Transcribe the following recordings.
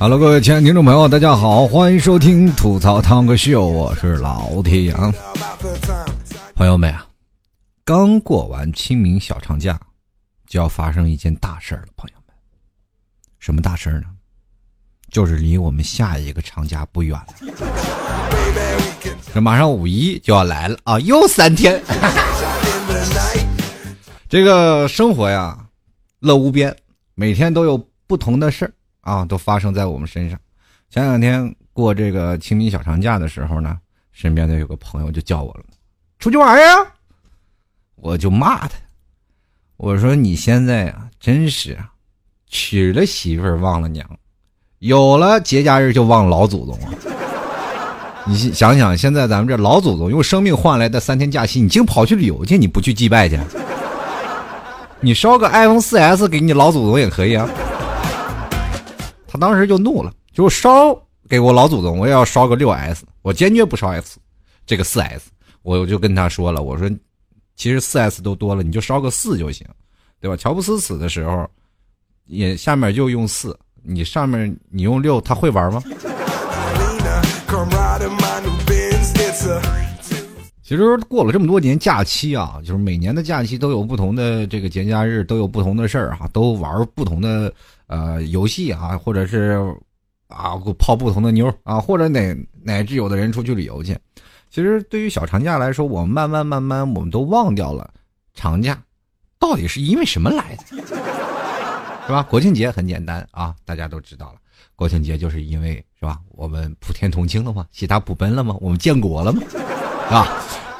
Hello，各位亲爱的听众朋友，大家好，欢迎收听吐槽汤哥秀，我是老铁啊。朋友们啊，刚过完清明小长假，就要发生一件大事了，朋友们，什么大事呢？就是离我们下一个长假不远了，这马上五一就要来了啊，又三天。这个生活呀，乐无边，每天都有不同的事儿。啊，都发生在我们身上。前两天过这个清明小长假的时候呢，身边的有个朋友就叫我了，出去玩呀。我就骂他，我说你现在啊，真是啊，娶了媳妇忘了娘，有了节假日就忘老祖宗啊。你想想，现在咱们这老祖宗用生命换来的三天假期，你竟跑去旅游去，你不去祭拜去？你烧个 iPhone 四 S 给你老祖宗也可以啊。他当时就怒了，就烧给我老祖宗，我也要烧个六 S，我坚决不烧 S，这个四 S，我就跟他说了，我说，其实四 S 都多了，你就烧个四就行，对吧？乔布斯死的时候，也下面就用四，你上面你用六，他会玩吗？其实过了这么多年假期啊，就是每年的假期都有不同的这个节假日，都有不同的事儿哈，都玩不同的呃游戏啊，或者是啊泡不同的妞啊，或者哪乃至有的人出去旅游去。其实对于小长假来说，我们慢慢慢慢我们都忘掉了长假到底是因为什么来的，是吧？国庆节很简单啊，大家都知道了，国庆节就是因为是吧？我们普天同庆了吗？喜大普奔了吗？我们建国了吗？啊，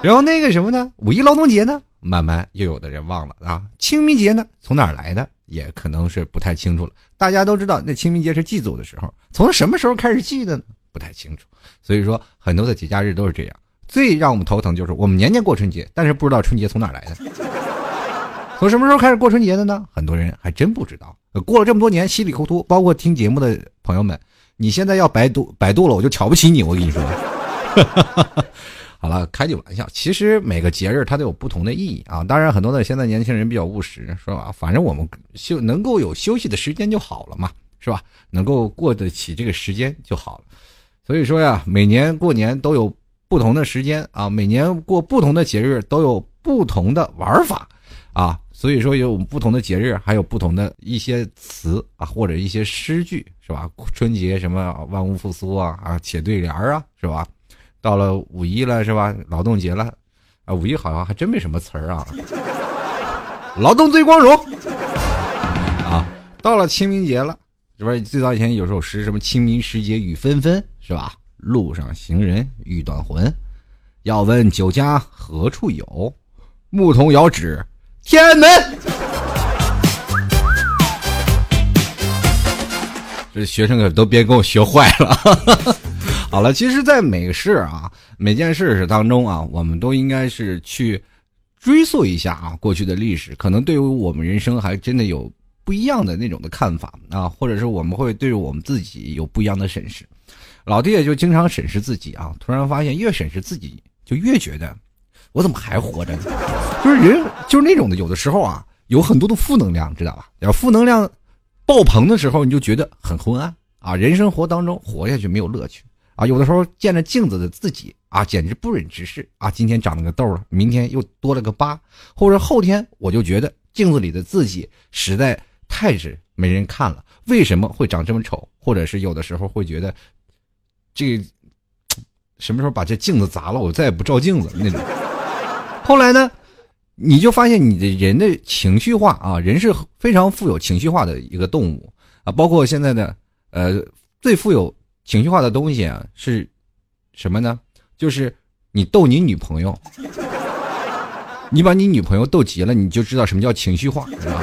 然后那个什么呢？五一劳动节呢？慢慢又有的人忘了啊。清明节呢？从哪儿来的？也可能是不太清楚了。大家都知道，那清明节是祭祖的时候，从什么时候开始祭的呢？不太清楚。所以说，很多的节假日都是这样。最让我们头疼就是，我们年年过春节，但是不知道春节从哪来的。从什么时候开始过春节的呢？很多人还真不知道。过了这么多年，稀里糊涂，包括听节目的朋友们，你现在要百度百度了，我就瞧不起你。我跟你说。好了，开句玩笑，其实每个节日它都有不同的意义啊。当然，很多的现在年轻人比较务实，是吧？反正我们休能够有休息的时间就好了嘛，是吧？能够过得起这个时间就好了。所以说呀，每年过年都有不同的时间啊，每年过不同的节日都有不同的玩法啊。所以说有不同的节日，还有不同的一些词啊，或者一些诗句，是吧？春节什么万物复苏啊啊，且对联啊，是吧？到了五一了是吧？劳动节了，啊，五一好像还真没什么词儿啊。劳动最光荣啊！到了清明节了，是不是最早以前有首诗，什么“清明时节雨纷纷”是吧？路上行人欲断魂，要问酒家何处有？牧童遥指天安门。学生可都别给我学坏了。好了，其实，在每个事啊，每件事当中啊，我们都应该是去追溯一下啊，过去的历史，可能对于我们人生还真的有不一样的那种的看法啊，或者是我们会对我们自己有不一样的审视。老弟也就经常审视自己啊，突然发现越审视自己，就越觉得我怎么还活着呢？就是人就是那种的，有的时候啊，有很多的负能量，知道吧？要负能量爆棚的时候，你就觉得很昏暗啊，人生活当中活下去没有乐趣。啊，有的时候见着镜子的自己啊，简直不忍直视啊！今天长了个痘了，明天又多了个疤，或者后天我就觉得镜子里的自己实在太是没人看了。为什么会长这么丑？或者是有的时候会觉得，这什么时候把这镜子砸了，我再也不照镜子了那种。后来呢，你就发现你的人的情绪化啊，人是非常富有情绪化的一个动物啊，包括现在的呃最富有。情绪化的东西啊，是什么呢？就是你逗你女朋友，你把你女朋友逗急了，你就知道什么叫情绪化，是吧？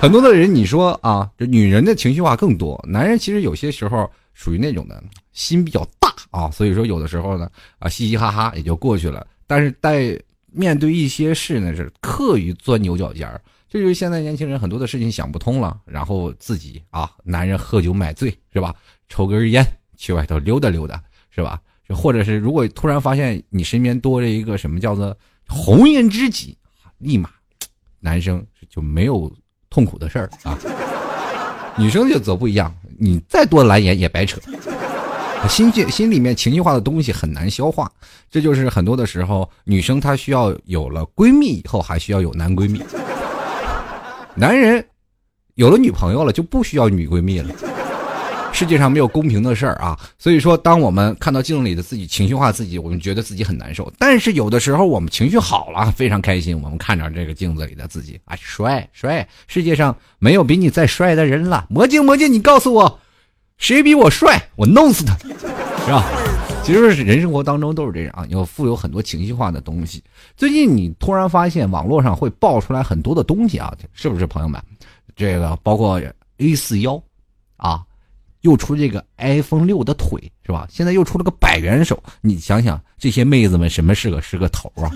很多的人，你说啊，这女人的情绪化更多，男人其实有些时候属于那种的心比较大啊，所以说有的时候呢啊，嘻嘻哈哈也就过去了。但是在面对一些事呢，是刻意钻牛角尖儿，这就是现在年轻人很多的事情想不通了，然后自己啊，男人喝酒买醉，是吧？抽根烟。去外头溜达溜达，是吧？或者是如果突然发现你身边多了一个什么叫做红颜知己，立马 男生就没有痛苦的事儿啊。女生就则不一样，你再多蓝颜也白扯。心心心里面情绪化的东西很难消化，这就是很多的时候，女生她需要有了闺蜜以后，还需要有男闺蜜。男人有了女朋友了，就不需要女闺蜜了。世界上没有公平的事儿啊，所以说，当我们看到镜子里的自己情绪化自己，我们觉得自己很难受。但是有的时候，我们情绪好了，非常开心，我们看着这个镜子里的自己，啊，帅帅！世界上没有比你再帅的人了。魔镜魔镜，你告诉我。谁比我帅，我弄死他，是吧？其实人生活当中都是这样，啊，要富有很多情绪化的东西。最近你突然发现网络上会爆出来很多的东西啊，是不是朋友们？这个包括 A 四幺，啊，又出这个 iPhone 六的腿，是吧？现在又出了个百元手，你想想这些妹子们什么是个是个头啊？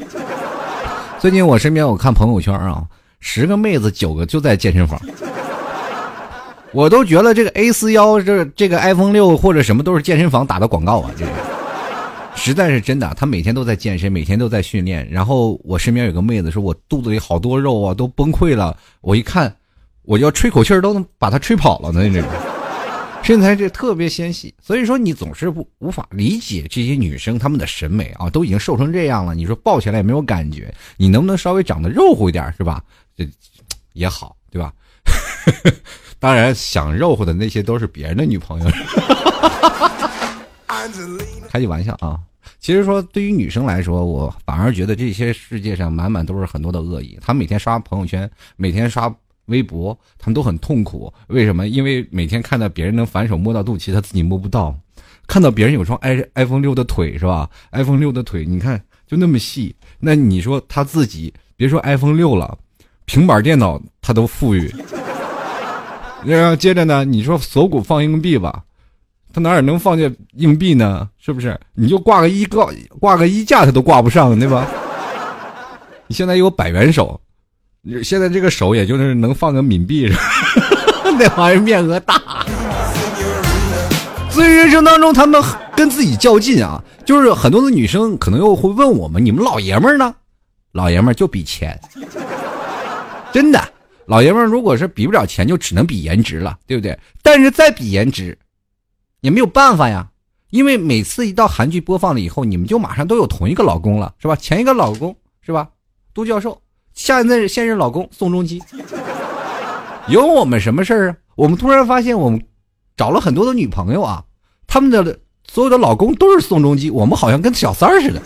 最近我身边我看朋友圈啊，十个妹子九个就在健身房。我都觉得这个 A 四幺这这个 iPhone 六或者什么都是健身房打的广告啊，这个实在是真的。他每天都在健身，每天都在训练。然后我身边有个妹子说，我肚子里好多肉啊，都崩溃了。我一看，我要吹口气都能把它吹跑了呢。这个身材这特别纤细，所以说你总是不无法理解这些女生她们的审美啊，都已经瘦成这样了，你说抱起来也没有感觉，你能不能稍微长得肉乎一点是吧？这也好，对吧？当然，想肉乎的那些都是别人的女朋友。开句玩笑啊！其实说，对于女生来说，我反而觉得这些世界上满满都是很多的恶意。她每天刷朋友圈，每天刷微博，她们都很痛苦。为什么？因为每天看到别人能反手摸到肚脐，她自己摸不到；看到别人有双 i iPhone 六的腿，是吧？iPhone 六的腿，你看就那么细。那你说她自己，别说 iPhone 六了，平板电脑她都富裕。然后接着呢，你说锁骨放硬币吧，他哪儿能放下硬币呢？是不是？你就挂个衣挂挂个衣架，他都挂不上，对吧？你现在有百元手，现在这个手也就是能放个冥币，那玩意儿面额大。所以人生当中，他们跟自己较劲啊，就是很多的女生可能又会问我们：你们老爷们儿呢？老爷们儿就比钱，真的。老爷们如果是比不了钱，就只能比颜值了，对不对？但是再比颜值，也没有办法呀，因为每次一到韩剧播放了以后，你们就马上都有同一个老公了，是吧？前一个老公是吧？都教授，现在现任老公宋仲基，有我们什么事儿啊？我们突然发现，我们找了很多的女朋友啊，他们的所有的老公都是宋仲基，我们好像跟小三儿似的。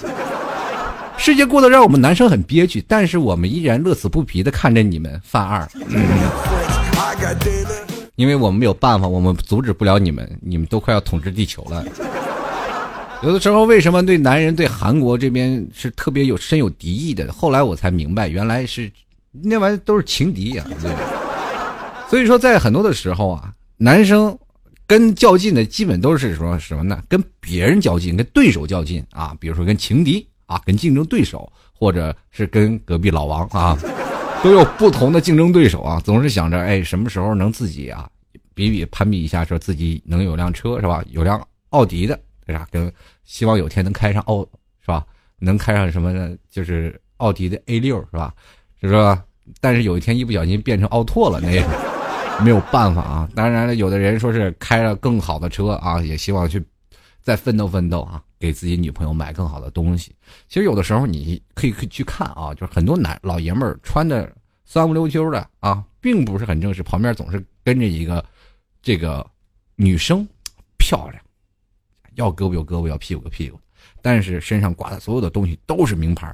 世界过得让我们男生很憋屈，但是我们依然乐此不疲的看着你们犯二，因为我们没有办法，我们阻止不了你们，你们都快要统治地球了。有的时候，为什么对男人对韩国这边是特别有深有敌意的？后来我才明白，原来是那玩意都是情敌呀。所以说，在很多的时候啊，男生跟较劲的基本都是说什么呢？跟别人较劲，跟对手较劲啊，比如说跟情敌。啊，跟竞争对手，或者是跟隔壁老王啊，都有不同的竞争对手啊，总是想着，哎，什么时候能自己啊，比比攀比一下，说自己能有辆车是吧？有辆奥迪的，对吧？跟希望有天能开上奥是吧？能开上什么呢？就是奥迪的 A 六是吧？是吧？但是有一天一不小心变成奥拓了，那也没有办法啊。当然了，有的人说是开了更好的车啊，也希望去再奋斗奋斗啊。给自己女朋友买更好的东西，其实有的时候你可以可以去看啊，就是很多男老爷们儿穿的三五溜秋的啊，并不是很正式，旁边总是跟着一个这个女生，漂亮，要胳膊有胳膊，要屁股有屁股，但是身上挂的所有的东西都是名牌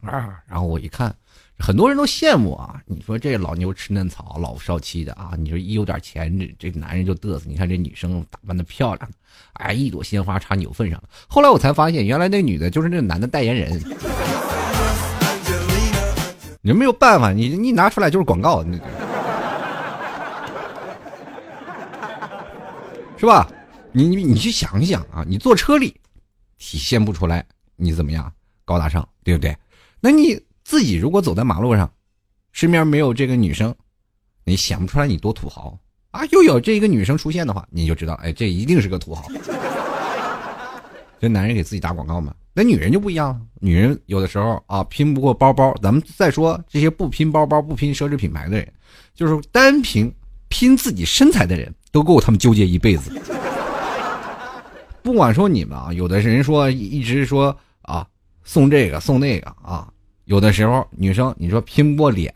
啊。然后我一看。很多人都羡慕啊！你说这老牛吃嫩草，老夫少妻的啊！你说一有点钱，这这男人就嘚瑟。你看这女生打扮的漂亮，哎，一朵鲜花插牛粪上了。后来我才发现，原来那女的就是那男的代言人。你没有办法，你你拿出来就是广告，是吧？你你你去想想啊！你坐车里体现不出来你怎么样高大上，对不对？那你。自己如果走在马路上，身边没有这个女生，你想不出来你多土豪啊！又有这一个女生出现的话，你就知道，哎，这一定是个土豪。这男人给自己打广告嘛？那女人就不一样了。女人有的时候啊，拼不过包包。咱们再说这些不拼包包、不拼奢侈品牌的人，就是单凭拼自己身材的人都够他们纠结一辈子。不管说你们啊，有的人说一直说啊送这个送那个啊，有的时候女生你说拼不过脸，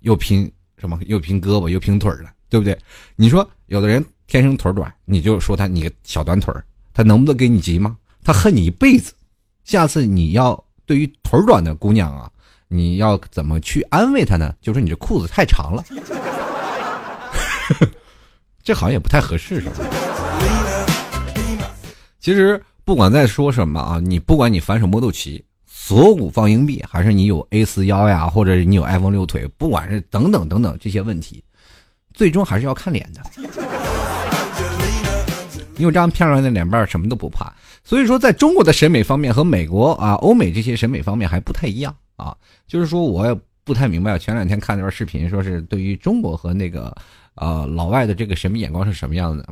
又拼什么又拼胳膊又拼腿的，对不对？你说有的人天生腿短，你就说他你个小短腿他能不能给你急吗？他恨你一辈子。下次你要对于腿短的姑娘啊，你要怎么去安慰她呢？就说你这裤子太长了，这好像也不太合适，是吧？其实不管在说什么啊，你不管你反手摸肚脐、锁骨放硬币，还是你有 A 四腰呀，或者你有 iPhone 六腿，不管是等等等等这些问题，最终还是要看脸的。你有这样漂亮的脸蛋，什么都不怕。所以说，在中国的审美方面和美国啊、欧美这些审美方面还不太一样啊。就是说，我也不太明白。前两天看那段视频，说是对于中国和那个呃老外的这个审美眼光是什么样的？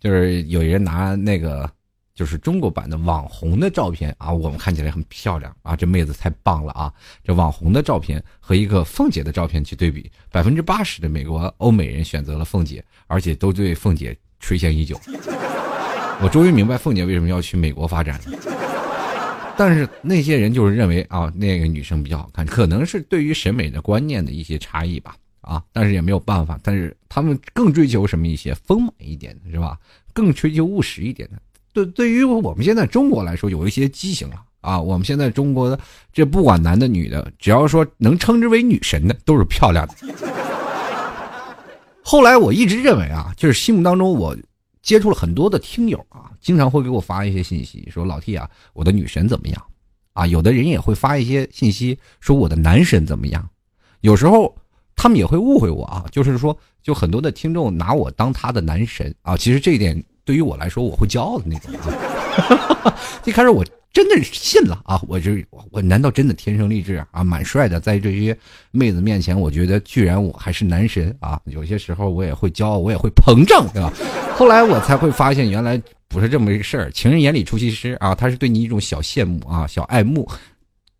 就是有人拿那个。就是中国版的网红的照片啊，我们看起来很漂亮啊，这妹子太棒了啊！这网红的照片和一个凤姐的照片去对比，百分之八十的美国欧美人选择了凤姐，而且都对凤姐垂涎已久。我终于明白凤姐为什么要去美国发展了。但是那些人就是认为啊，那个女生比较好看，可能是对于审美的观念的一些差异吧啊，但是也没有办法。但是他们更追求什么一些丰满一点的是吧？更追求务实一点的。对，对于我们现在中国来说，有一些畸形了啊！我们现在中国的这不管男的女的，只要说能称之为女神的，都是漂亮的。后来我一直认为啊，就是心目当中我接触了很多的听友啊，经常会给我发一些信息，说老 T 啊，我的女神怎么样？啊，有的人也会发一些信息，说我的男神怎么样？有时候他们也会误会我啊，就是说，就很多的听众拿我当他的男神啊，其实这一点。对于我来说，我会骄傲的那种啊！一开始我真的信了啊！我就我难道真的天生丽质啊？蛮帅的，在这些妹子面前，我觉得居然我还是男神啊！有些时候我也会骄傲，我也会膨胀，对吧？后来我才会发现，原来不是这么一个事儿。情人眼里出西施啊，他是对你一种小羡慕啊，小爱慕。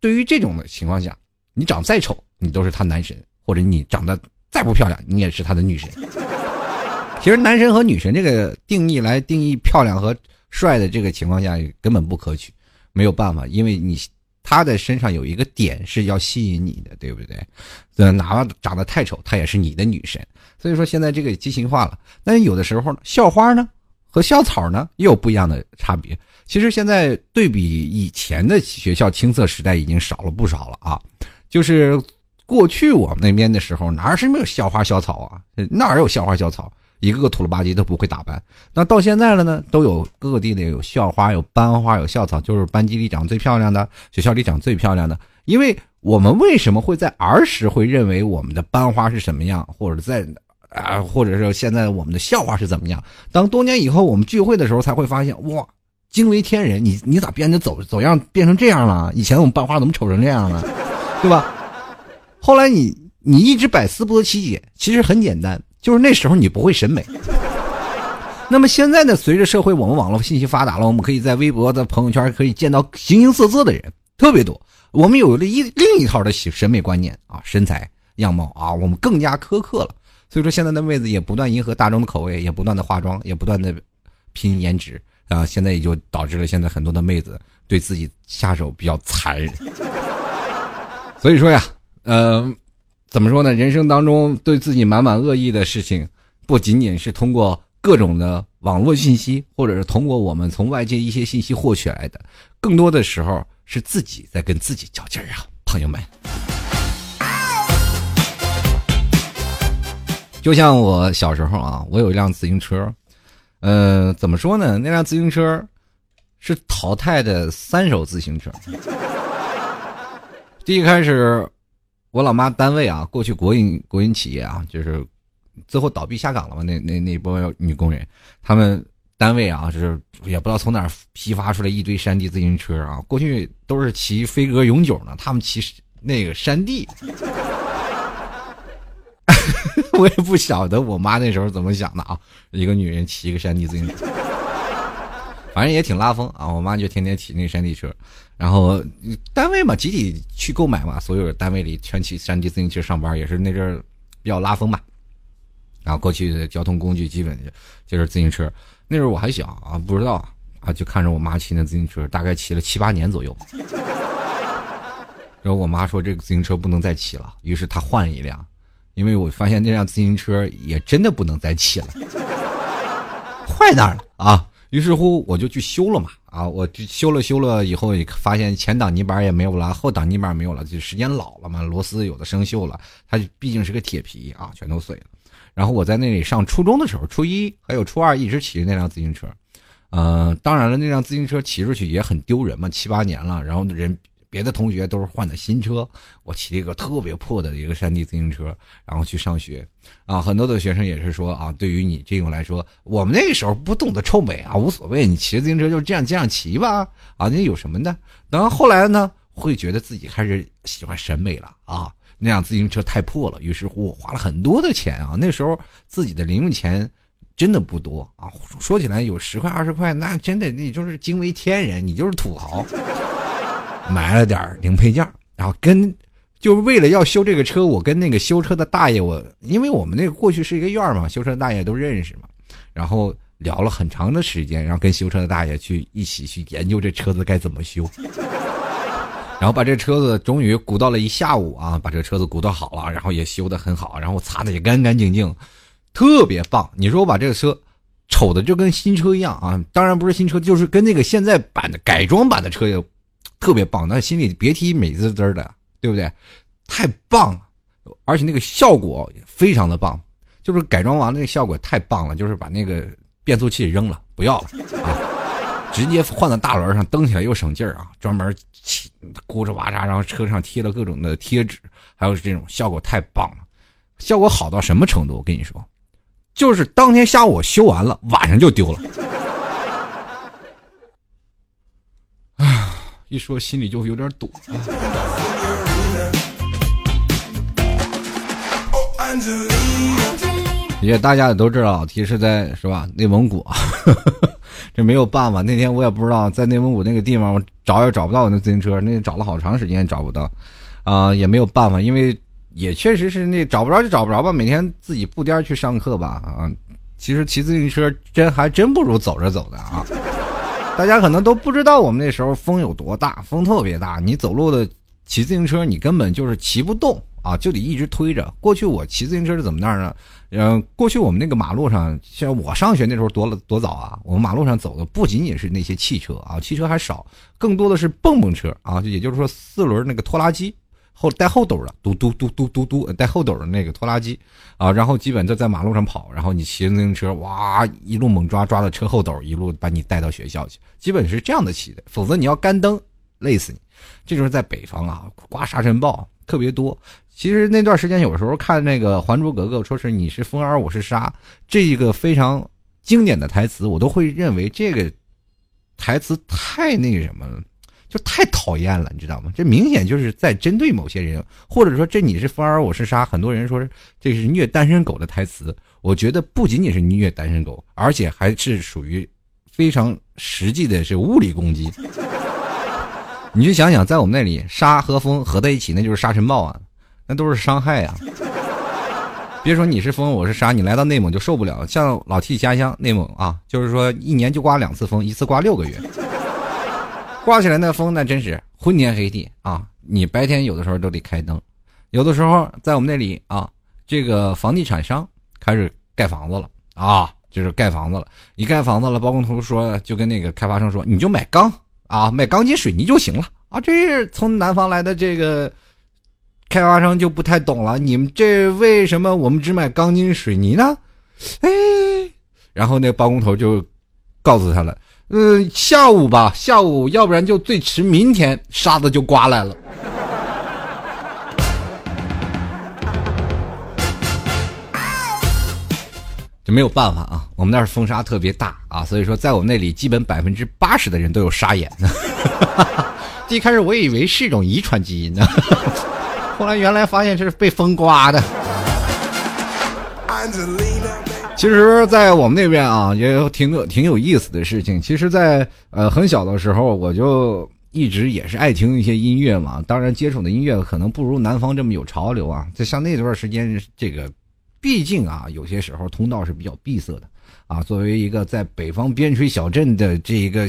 对于这种的情况下，你长再丑，你都是他男神；或者你长得再不漂亮，你也是他的女神。其实男神和女神这个定义来定义漂亮和帅的这个情况下根本不可取，没有办法，因为你他的身上有一个点是要吸引你的，对不对？呃，哪怕长得太丑，他也是你的女神。所以说现在这个畸形化了。但是有的时候，校花呢和校草呢又有不一样的差别。其实现在对比以前的学校青涩时代已经少了不少了啊。就是过去我们那边的时候，哪是没有校花校草啊？哪有校花校草？一个个土了吧唧都不会打扮，那到现在了呢，都有各地的有校花、有班花、有校草，就是班级里长最漂亮的，学校里长最漂亮的。因为我们为什么会在儿时会认为我们的班花是什么样，或者在啊，或者是现在我们的校花是怎么样？当多年以后我们聚会的时候，才会发现哇，惊为天人！你你咋变得走走样变成这样了？以前我们班花怎么丑成这样了？对吧？后来你你一直百思不得其解，其实很简单。就是那时候你不会审美，那么现在呢？随着社会我们网络信息发达了，我们可以在微博的朋友圈可以见到形形色色的人，特别多。我们有了一另一套的审美观念啊，身材样貌啊，我们更加苛刻了。所以说，现在的妹子也不断迎合大众的口味，也不断的化妆，也不断的拼颜值啊。现在也就导致了现在很多的妹子对自己下手比较残忍。所以说呀，嗯。怎么说呢？人生当中对自己满满恶意的事情，不仅仅是通过各种的网络信息，或者是通过我们从外界一些信息获取来的，更多的时候是自己在跟自己较劲儿啊，朋友们。就像我小时候啊，我有一辆自行车，呃，怎么说呢？那辆自行车是淘汰的三手自行车，第一开始。我老妈单位啊，过去国营国营企业啊，就是最后倒闭下岗了嘛。那那那波女工人，他们单位啊，就是也不知道从哪儿批发出来一堆山地自行车啊。过去都是骑飞鸽永久呢，他们骑那个山地。我也不晓得我妈那时候怎么想的啊，一个女人骑一个山地自行车。反正也挺拉风啊！我妈就天天骑那山地车，然后单位嘛，集体去购买嘛，所有单位里全骑山地自行车上班，也是那阵儿比较拉风吧。然后过去的交通工具基本就是自行车。那时候我还小啊，不知道啊，就看着我妈骑那自行车，大概骑了七八年左右。然后我妈说这个自行车不能再骑了，于是她换了一辆，因为我发现那辆自行车也真的不能再骑了，坏那儿了啊。于是乎我就去修了嘛，啊，我就修了修了以后，发现前挡泥板也没有了，后挡泥板没有了，就时间老了嘛，螺丝有的生锈了，它毕竟是个铁皮啊，全都碎了。然后我在那里上初中的时候，初一还有初二一直骑那辆自行车，嗯，当然了，那辆自行车骑出去也很丢人嘛，七八年了，然后人。别的同学都是换的新车，我骑了一个特别破的一个山地自行车，然后去上学，啊，很多的学生也是说啊，对于你这种来说，我们那个时候不懂得臭美啊，无所谓，你骑自行车就这样这样骑吧，啊，那有什么的？等后来呢，会觉得自己开始喜欢审美了啊，那辆自行车太破了，于是乎我花了很多的钱啊，那时候自己的零用钱真的不多啊，说起来有十块二十块，那真的那就是惊为天人，你就是土豪。买了点零配件，然后跟，就为了要修这个车，我跟那个修车的大爷，我因为我们那个过去是一个院嘛，修车的大爷都认识嘛，然后聊了很长的时间，然后跟修车的大爷去一起去研究这车子该怎么修，然后把这车子终于鼓捣了一下午啊，把这车子鼓捣好了，然后也修的很好，然后擦的也干干净净，特别棒。你说我把这个车瞅的就跟新车一样啊，当然不是新车，就是跟那个现在版的改装版的车也。特别棒，那心里别提美滋滋的，对不对？太棒了，而且那个效果非常的棒，就是改装完那个效果太棒了，就是把那个变速器扔了，不要了啊，直接换到大轮上蹬起来又省劲儿啊，专门起咕哧哇喳，然后车上贴了各种的贴纸，还有这种效果太棒了，效果好到什么程度？我跟你说，就是当天下午修完了，晚上就丢了。一说心里就有点堵。也大家也都知道，老提是在是吧？内蒙古，这没有办法。那天我也不知道，在内蒙古那个地方，我找也找不到我那自行车，那找了好长时间也找不到，啊，也没有办法，因为也确实是那找不着就找不着吧。每天自己步颠去上课吧，啊，其实骑自行车真还真不如走着走的啊。大家可能都不知道，我们那时候风有多大，风特别大。你走路的骑自行车，你根本就是骑不动啊，就得一直推着。过去我骑自行车是怎么样呢？嗯，过去我们那个马路上，像我上学那时候多了多早啊，我们马路上走的不仅仅是那些汽车啊，汽车还少，更多的是蹦蹦车啊，也就是说四轮那个拖拉机。后带后斗的，嘟嘟嘟嘟嘟嘟，带后斗的那个拖拉机，啊，然后基本就在马路上跑，然后你骑自行车，哇，一路猛抓，抓到车后斗，一路把你带到学校去，基本是这样的骑的，否则你要干蹬，累死你。这就是在北方啊，刮沙尘暴特别多。其实那段时间有时候看那个《还珠格格》，说是你是风儿，我是沙，这一个非常经典的台词，我都会认为这个台词太那个什么了。就太讨厌了，你知道吗？这明显就是在针对某些人，或者说这你是风儿，我是沙。很多人说这是虐单身狗的台词，我觉得不仅仅是虐单身狗，而且还是属于非常实际的是物理攻击。你就想想，在我们那里，沙和风合在一起，那就是沙尘暴啊，那都是伤害啊。别说你是风，我是沙，你来到内蒙就受不了。像老 T 家乡内蒙啊，就是说一年就刮两次风，一次刮六个月。刮起来那风那真是昏天黑地啊！你白天有的时候都得开灯，有的时候在我们那里啊，这个房地产商开始盖房子了啊，就是盖房子了。一盖房子了，包工头说就跟那个开发商说，你就买钢啊，买钢筋水泥就行了啊。这是从南方来的这个开发商就不太懂了，你们这为什么我们只买钢筋水泥呢？哎，然后那包工头就告诉他了。嗯，下午吧，下午，要不然就最迟明天，沙子就刮来了。这没有办法啊，我们那儿风沙特别大啊，所以说在我们那里，基本百分之八十的人都有沙眼呢。一开始我以为是一种遗传基因呢，后来原来发现这是被风刮的。其实，在我们那边啊，也有挺有挺有意思的事情。其实，在呃很小的时候，我就一直也是爱听一些音乐嘛。当然，接触的音乐可能不如南方这么有潮流啊。就像那段时间，这个毕竟啊，有些时候通道是比较闭塞的啊。作为一个在北方边陲小镇的这一个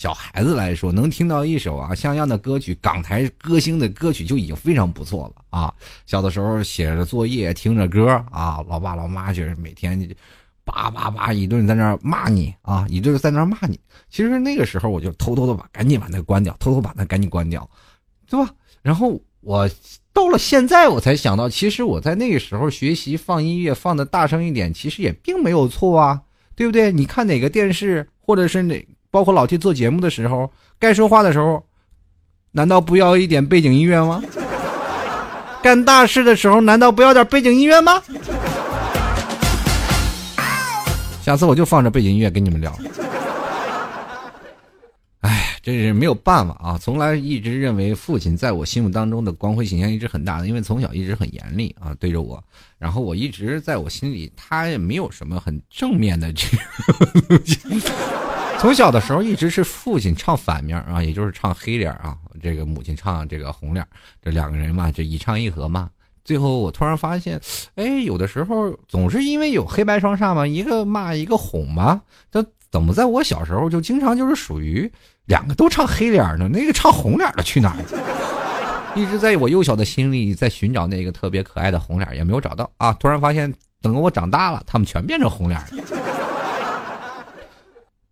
小孩子来说，能听到一首啊像样的歌曲，港台歌星的歌曲就已经非常不错了啊。小的时候写着作业，听着歌啊，老爸老妈就是每天叭叭叭一顿在那骂你啊，一顿在那骂你。其实那个时候我就偷偷的把赶紧把那关掉，偷偷把那赶紧关掉，对吧？然后我。到了现在，我才想到，其实我在那个时候学习放音乐放的大声一点，其实也并没有错啊，对不对？你看哪个电视，或者是哪，包括老 T 做节目的时候，该说话的时候，难道不要一点背景音乐吗？干大事的时候，难道不要点背景音乐吗？下次我就放着背景音乐跟你们聊。哎这是没有办法啊！从来一直认为父亲在我心目当中的光辉形象一直很大的，因为从小一直很严厉啊，对着我。然后我一直在我心里，他也没有什么很正面的这个。从小的时候一直是父亲唱反面啊，也就是唱黑脸啊，这个母亲唱这个红脸，这两个人嘛，就一唱一和嘛。最后我突然发现，哎，有的时候总是因为有黑白双煞嘛，一个骂一个哄嘛，这怎么在我小时候就经常就是属于。两个都唱黑脸呢，那个唱红脸的去哪儿了？一直在我幼小的心里在寻找那个特别可爱的红脸，也没有找到啊！突然发现，等我长大了，他们全变成红脸了。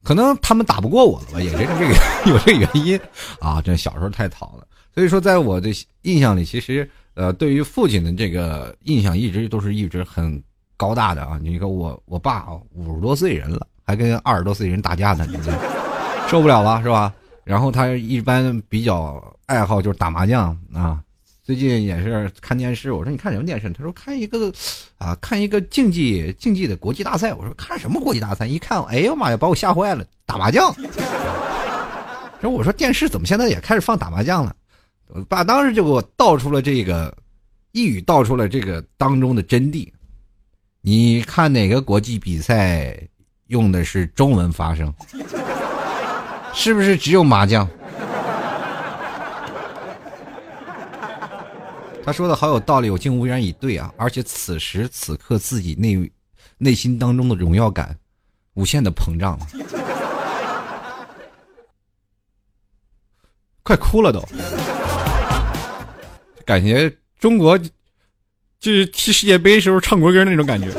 可能他们打不过我了吧，也是这个有这个原因啊！这小时候太淘了，所以说在我的印象里，其实呃，对于父亲的这个印象一直都是一直很高大的啊！你看我我爸，五十多岁人了，还跟二十多岁人打架呢，你这。受不了了是吧？然后他一般比较爱好就是打麻将啊。最近也是看电视，我说你看什么电视？他说看一个，啊，看一个竞技竞技的国际大赛。我说看什么国际大赛？一看，哎呦妈呀，把我吓坏了！打麻将。然后我说电视怎么现在也开始放打麻将了？我爸当时就给我道出了这个一语道出了这个当中的真谛。你看哪个国际比赛用的是中文发声？是不是只有麻将？他说的好有道理，我竟无言以对啊！而且此时此刻自己内内心当中的荣耀感无限的膨胀了，快哭了都，感觉中国就是踢世界杯时候唱国歌那种感觉。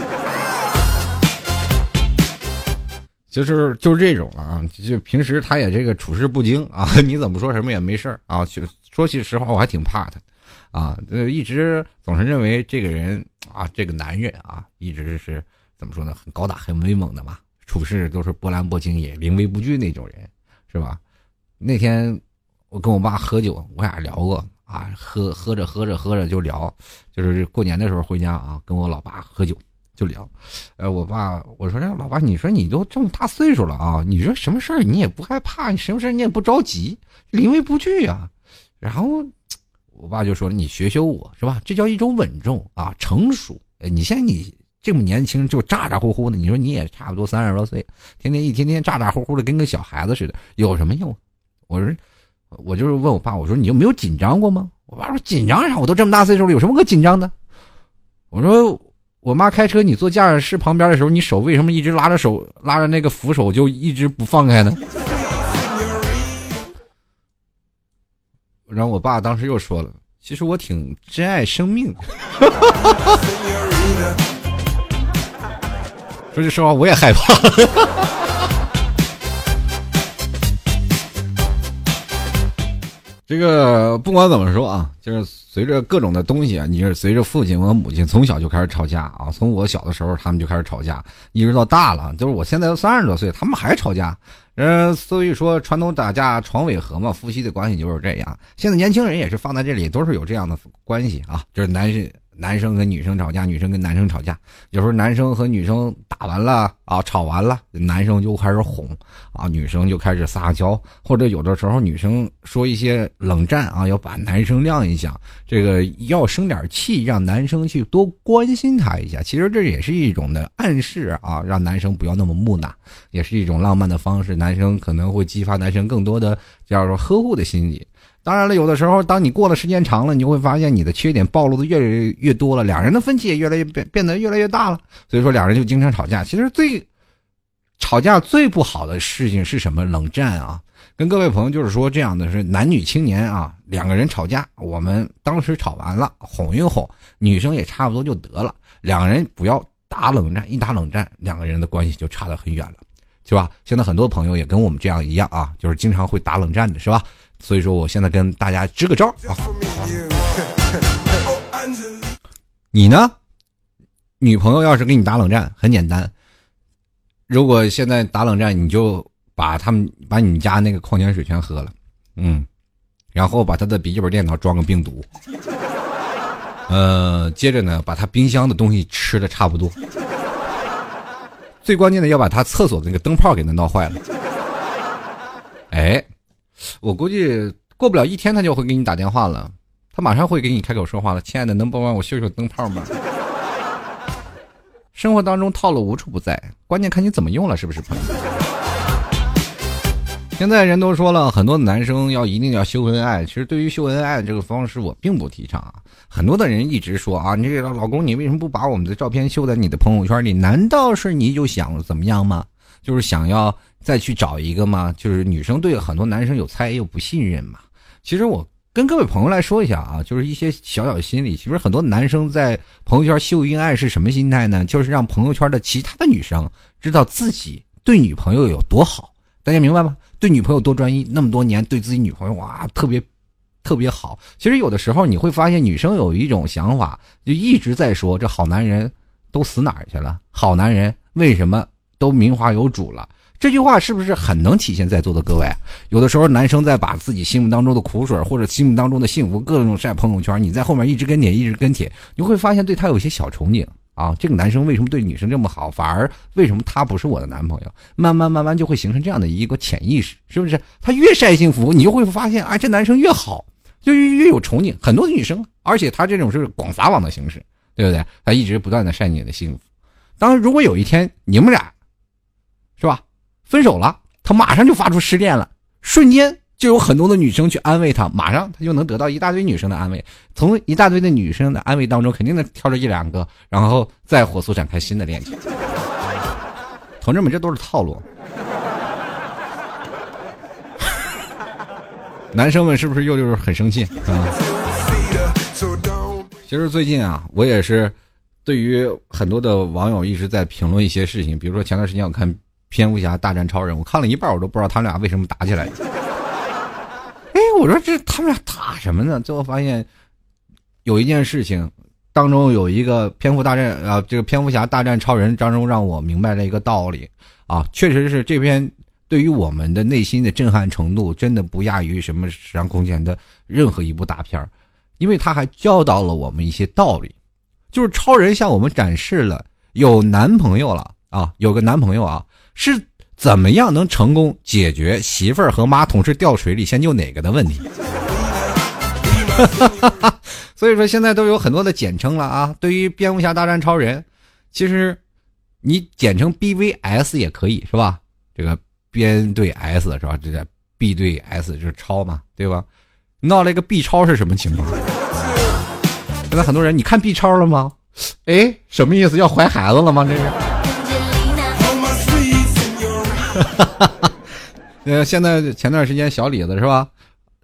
就是就是这种啊，就平时他也这个处事不惊啊，你怎么说什么也没事儿啊。说句实话，我还挺怕他，啊，一直总是认为这个人啊，这个男人啊，一直是怎么说呢，很高大、很威猛的嘛，处事都是波澜不惊，也临危不惧那种人，是吧？那天我跟我爸喝酒，我俩聊过啊，喝喝着喝着喝着就聊，就是过年的时候回家啊，跟我老爸喝酒。就聊，呃，我爸我说这老爸，你说你都这么大岁数了啊，你说什么事儿你也不害怕，你什么事儿你也不着急，临危不惧啊。然后我爸就说：“你学学我是吧？这叫一种稳重啊，成熟。你现在你这么年轻就咋咋呼呼的，你说你也差不多三十多岁，天天一天天咋咋呼呼的，跟个小孩子似的，有什么用？”我说：“我就是问我爸，我说你就没有紧张过吗？”我爸说：“紧张啥？我都这么大岁数了，有什么可紧张的？”我说。我妈开车，你坐驾驶室旁边的时候，你手为什么一直拉着手拉着那个扶手就一直不放开呢？然后我爸当时又说了：“其实我挺珍爱生命。”说句实话，我也害怕。这个不管怎么说啊，就是随着各种的东西啊，你是随着父亲和母亲从小就开始吵架啊，从我小的时候他们就开始吵架，一直到大了，就是我现在都三十多岁，他们还吵架。嗯，所以说传统打架床尾和嘛，夫妻的关系就是这样。现在年轻人也是放在这里，都是有这样的关系啊，就是男性。男生跟女生吵架，女生跟男生吵架，有时候男生和女生打完了啊，吵完了，男生就开始哄啊，女生就开始撒娇，或者有的时候女生说一些冷战啊，要把男生晾一下，这个要生点气，让男生去多关心他一下。其实这也是一种的暗示啊，让男生不要那么木讷，也是一种浪漫的方式。男生可能会激发男生更多的叫做呵护的心理。当然了，有的时候当你过的时间长了，你就会发现你的缺点暴露的越来越多了，两人的分歧也越来越变变得越来越大了。所以说，两人就经常吵架。其实最吵架最不好的事情是什么？冷战啊！跟各位朋友就是说这样的是男女青年啊，两个人吵架，我们当时吵完了，哄一哄，女生也差不多就得了。两个人不要打冷战，一打冷战，两个人的关系就差得很远了，是吧？现在很多朋友也跟我们这样一样啊，就是经常会打冷战的，是吧？所以说，我现在跟大家支个招啊，你呢？女朋友要是跟你打冷战，很简单。如果现在打冷战，你就把他们把你家那个矿泉水全喝了，嗯，然后把他的笔记本电脑装个病毒，呃，接着呢，把他冰箱的东西吃的差不多。最关键的要把他厕所的那个灯泡给他闹坏了，哎。我估计过不了一天，他就会给你打电话了。他马上会给你开口说话了。亲爱的，能帮帮我修修灯泡吗？生活当中套路无处不在，关键看你怎么用了，是不是？朋友？现在人都说了很多男生要一定要秀恩爱，其实对于秀恩爱这个方式，我并不提倡啊。很多的人一直说啊，你这个老公，你为什么不把我们的照片秀在你的朋友圈里？难道是你就想怎么样吗？就是想要。再去找一个吗？就是女生对很多男生有猜又不信任嘛。其实我跟各位朋友来说一下啊，就是一些小小心理。其实很多男生在朋友圈秀恩爱是什么心态呢？就是让朋友圈的其他的女生知道自己对女朋友有多好。大家明白吗？对女朋友多专一，那么多年对自己女朋友哇特别特别好。其实有的时候你会发现，女生有一种想法，就一直在说这好男人都死哪儿去了？好男人为什么都名花有主了？这句话是不是很能体现在座的各位？有的时候男生在把自己心目当中的苦水或者心目当中的幸福各种晒朋友圈，你在后面一直跟帖一直跟帖，你会发现对他有些小憧憬啊。这个男生为什么对女生这么好，反而为什么他不是我的男朋友？慢慢慢慢就会形成这样的一个潜意识，是不是？他越晒幸福，你就会发现，哎，这男生越好，就越越有憧憬。很多女生，而且他这种是广撒网的形式，对不对？他一直不断的晒你的幸福。当然，如果有一天你们俩，是吧？分手了，他马上就发出失恋了，瞬间就有很多的女生去安慰他，马上他就能得到一大堆女生的安慰。从一大堆的女生的安慰当中，肯定能挑着一两个，然后再火速展开新的恋情。同志们，这都是套路。男生们是不是又就是很生气啊？其实最近啊，我也是对于很多的网友一直在评论一些事情，比如说前段时间我看。蝙蝠侠大战超人，我看了一半，我都不知道他们俩为什么打起来。哎，我说这他们俩打什么呢？最后发现有一件事情当中有一个蝙蝠大战啊，这个蝙蝠侠大战超人当中让我明白了一个道理啊，确实是这篇对于我们的内心的震撼程度真的不亚于什么史上空前的任何一部大片因为他还教导了我们一些道理，就是超人向我们展示了有男朋友了啊，有个男朋友啊。是怎么样能成功解决媳妇儿和妈同时掉水里先救哪个的问题？所以说现在都有很多的简称了啊。对于蝙蝠侠大战超人，其实你简称 BVS 也可以是吧？这个边对 S 是吧？这个 B 对 S 就是超嘛，对吧？闹了一个 B 超是什么情况？现在很多人你看 B 超了吗？哎，什么意思？要怀孩子了吗？这是？哈！呃，现在前段时间小李子是吧？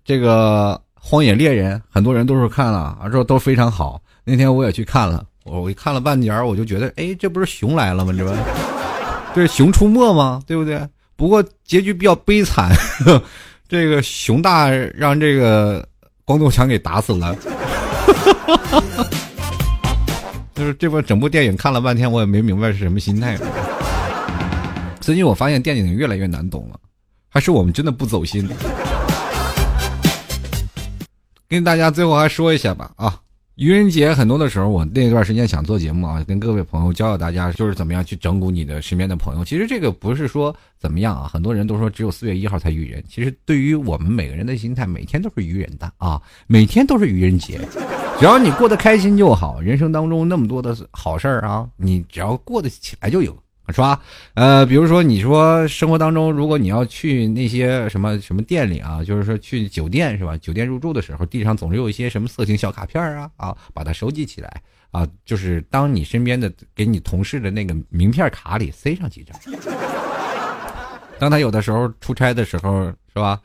这个《荒野猎人》很多人都是看了，啊，说都非常好。那天我也去看了，我我看了半截儿，我就觉得，哎，这不是熊来了吗？这不，这是熊出没吗？对不对？不过结局比较悲惨，这个熊大让这个光头强给打死了。就是这部整部电影看了半天，我也没明白是什么心态。最近我发现电影越来越难懂了，还是我们真的不走心。跟大家最后还说一下吧啊，愚人节很多的时候，我那段时间想做节目啊，跟各位朋友教教大家，就是怎么样去整蛊你的身边的朋友。其实这个不是说怎么样啊，很多人都说只有四月一号才愚人，其实对于我们每个人的心态，每天都是愚人的啊，每天都是愚人节，只要你过得开心就好。人生当中那么多的好事儿啊，你只要过得起来就有。是吧？呃，比如说你说生活当中，如果你要去那些什么什么店里啊，就是说去酒店是吧？酒店入住的时候，地上总是有一些什么色情小卡片啊啊，把它收集起来啊，就是当你身边的给你同事的那个名片卡里塞上几张。当他有的时候出差的时候，是吧？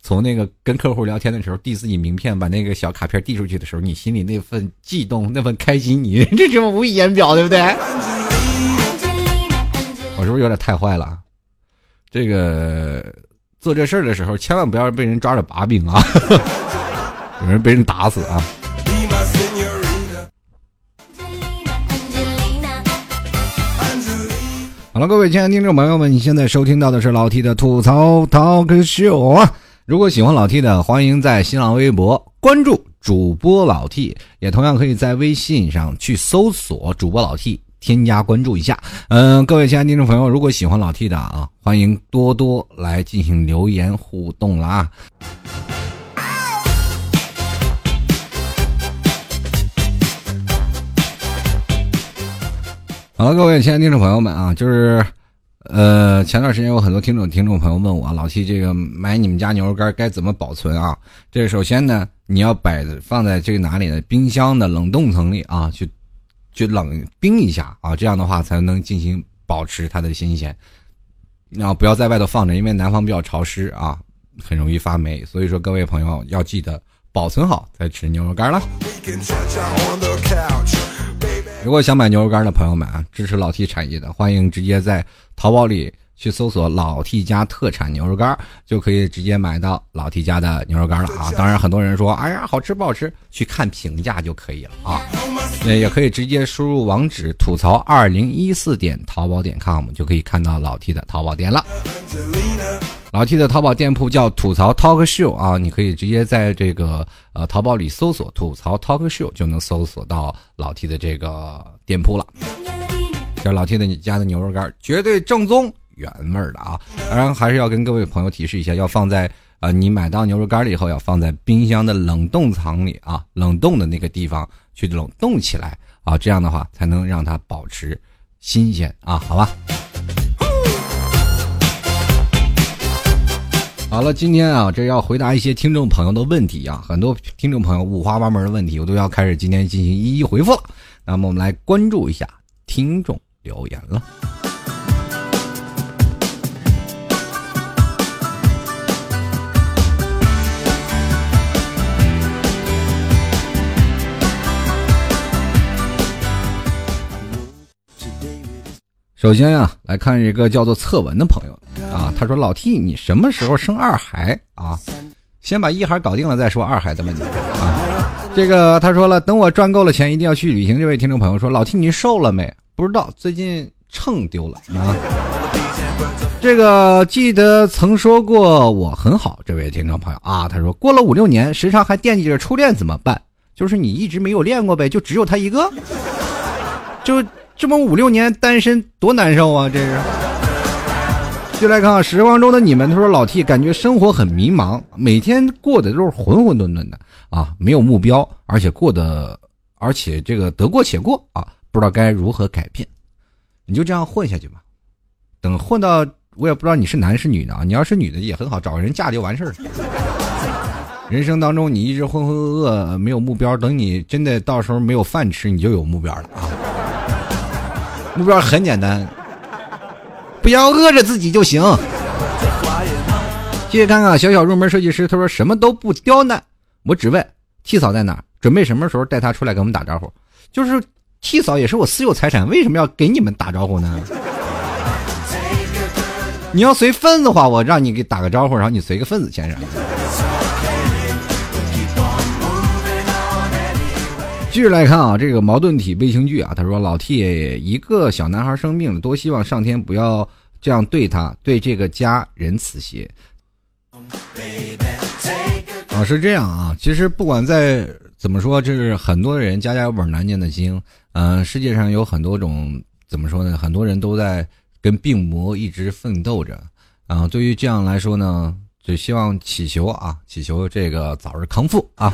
从那个跟客户聊天的时候递自己名片，把那个小卡片递出去的时候，你心里那份悸动、那份开心，你 这是无以言表，对不对？我是不是有点太坏了？这个做这事儿的时候，千万不要被人抓着把柄啊！有人被人打死啊！好了，各位亲爱的听众朋友们，你现在收听到的是老 T 的吐槽 talk show 啊！如果喜欢老 T 的，欢迎在新浪微博关注主播老 T，也同样可以在微信上去搜索主播老 T，添加关注一下。嗯，各位亲爱的听众朋友，如果喜欢老 T 的啊，欢迎多多来进行留言互动了啊！好了，各位亲爱的听众朋友们啊，就是，呃，前段时间有很多听众听众朋友问我，老七这个买你们家牛肉干该怎么保存啊？这首先呢，你要摆放在这个哪里呢？冰箱的冷冻层里啊，去，去冷冰一下啊，这样的话才能进行保持它的新鲜。然后不要在外头放着，因为南方比较潮湿啊，很容易发霉。所以说，各位朋友要记得保存好再吃牛肉干了。如果想买牛肉干的朋友们啊，支持老 T 产业的，欢迎直接在淘宝里去搜索“老 T 家特产牛肉干”，就可以直接买到老 T 家的牛肉干了啊！当然，很多人说，哎呀，好吃不好吃，去看评价就可以了啊。那也可以直接输入网址“吐槽二零一四点淘宝点 com”，就可以看到老 T 的淘宝店了。老 T 的淘宝店铺叫吐槽 Talk Show 啊，你可以直接在这个呃淘宝里搜索吐槽 Talk Show，就能搜索到老 T 的这个店铺了。这老 T 的你家的牛肉干绝对正宗原味的啊！当然还是要跟各位朋友提示一下，要放在呃你买到牛肉干了以后，要放在冰箱的冷冻藏里啊，冷冻的那个地方去冷冻起来啊，这样的话才能让它保持新鲜啊，好吧？好了，今天啊，这要回答一些听众朋友的问题啊，很多听众朋友五花八门的问题，我都要开始今天进行一一回复了。那么我们来关注一下听众留言了。首先呀，来看一个叫做侧文的朋友。啊，他说老 T，你什么时候生二孩啊？先把一孩搞定了再说二孩的问题啊。这个他说了，等我赚够了钱，一定要去旅行。这位听众朋友说，老 T 你瘦了没？不知道，最近秤丢了啊。这个记得曾说过我很好，这位听众朋友啊，他说过了五六年，时常还惦记着初恋怎么办？就是你一直没有练过呗，就只有他一个，就这么五六年单身多难受啊，这是。就来看看，时光中的你们，他说老 T 感觉生活很迷茫，每天过的都是浑浑沌沌的啊，没有目标，而且过得，而且这个得过且过啊，不知道该如何改变，你就这样混下去吧，等混到我也不知道你是男是女的啊，你要是女的也很好，找个人嫁就完事儿了。人生当中你一直浑浑噩噩没有目标，等你真的到时候没有饭吃，你就有目标了啊。目标很简单。不要饿着自己就行。继续看看小小入门设计师，他说什么都不刁难，我只问 T 嫂在哪，准备什么时候带她出来跟我们打招呼。就是 T 嫂也是我私有财产，为什么要给你们打招呼呢？你要随份子话，我让你给打个招呼，然后你随个份子先生。继续来看啊，这个矛盾体微型剧啊，他说老 T 一个小男孩生病了，多希望上天不要。这样对他，对这个家仁慈些。啊，是这样啊。其实不管在怎么说，就是很多人家家有本难念的经。嗯，世界上有很多种，怎么说呢？很多人都在跟病魔一直奋斗着。啊，对于这样来说呢，就希望祈求啊，祈求这个早日康复啊。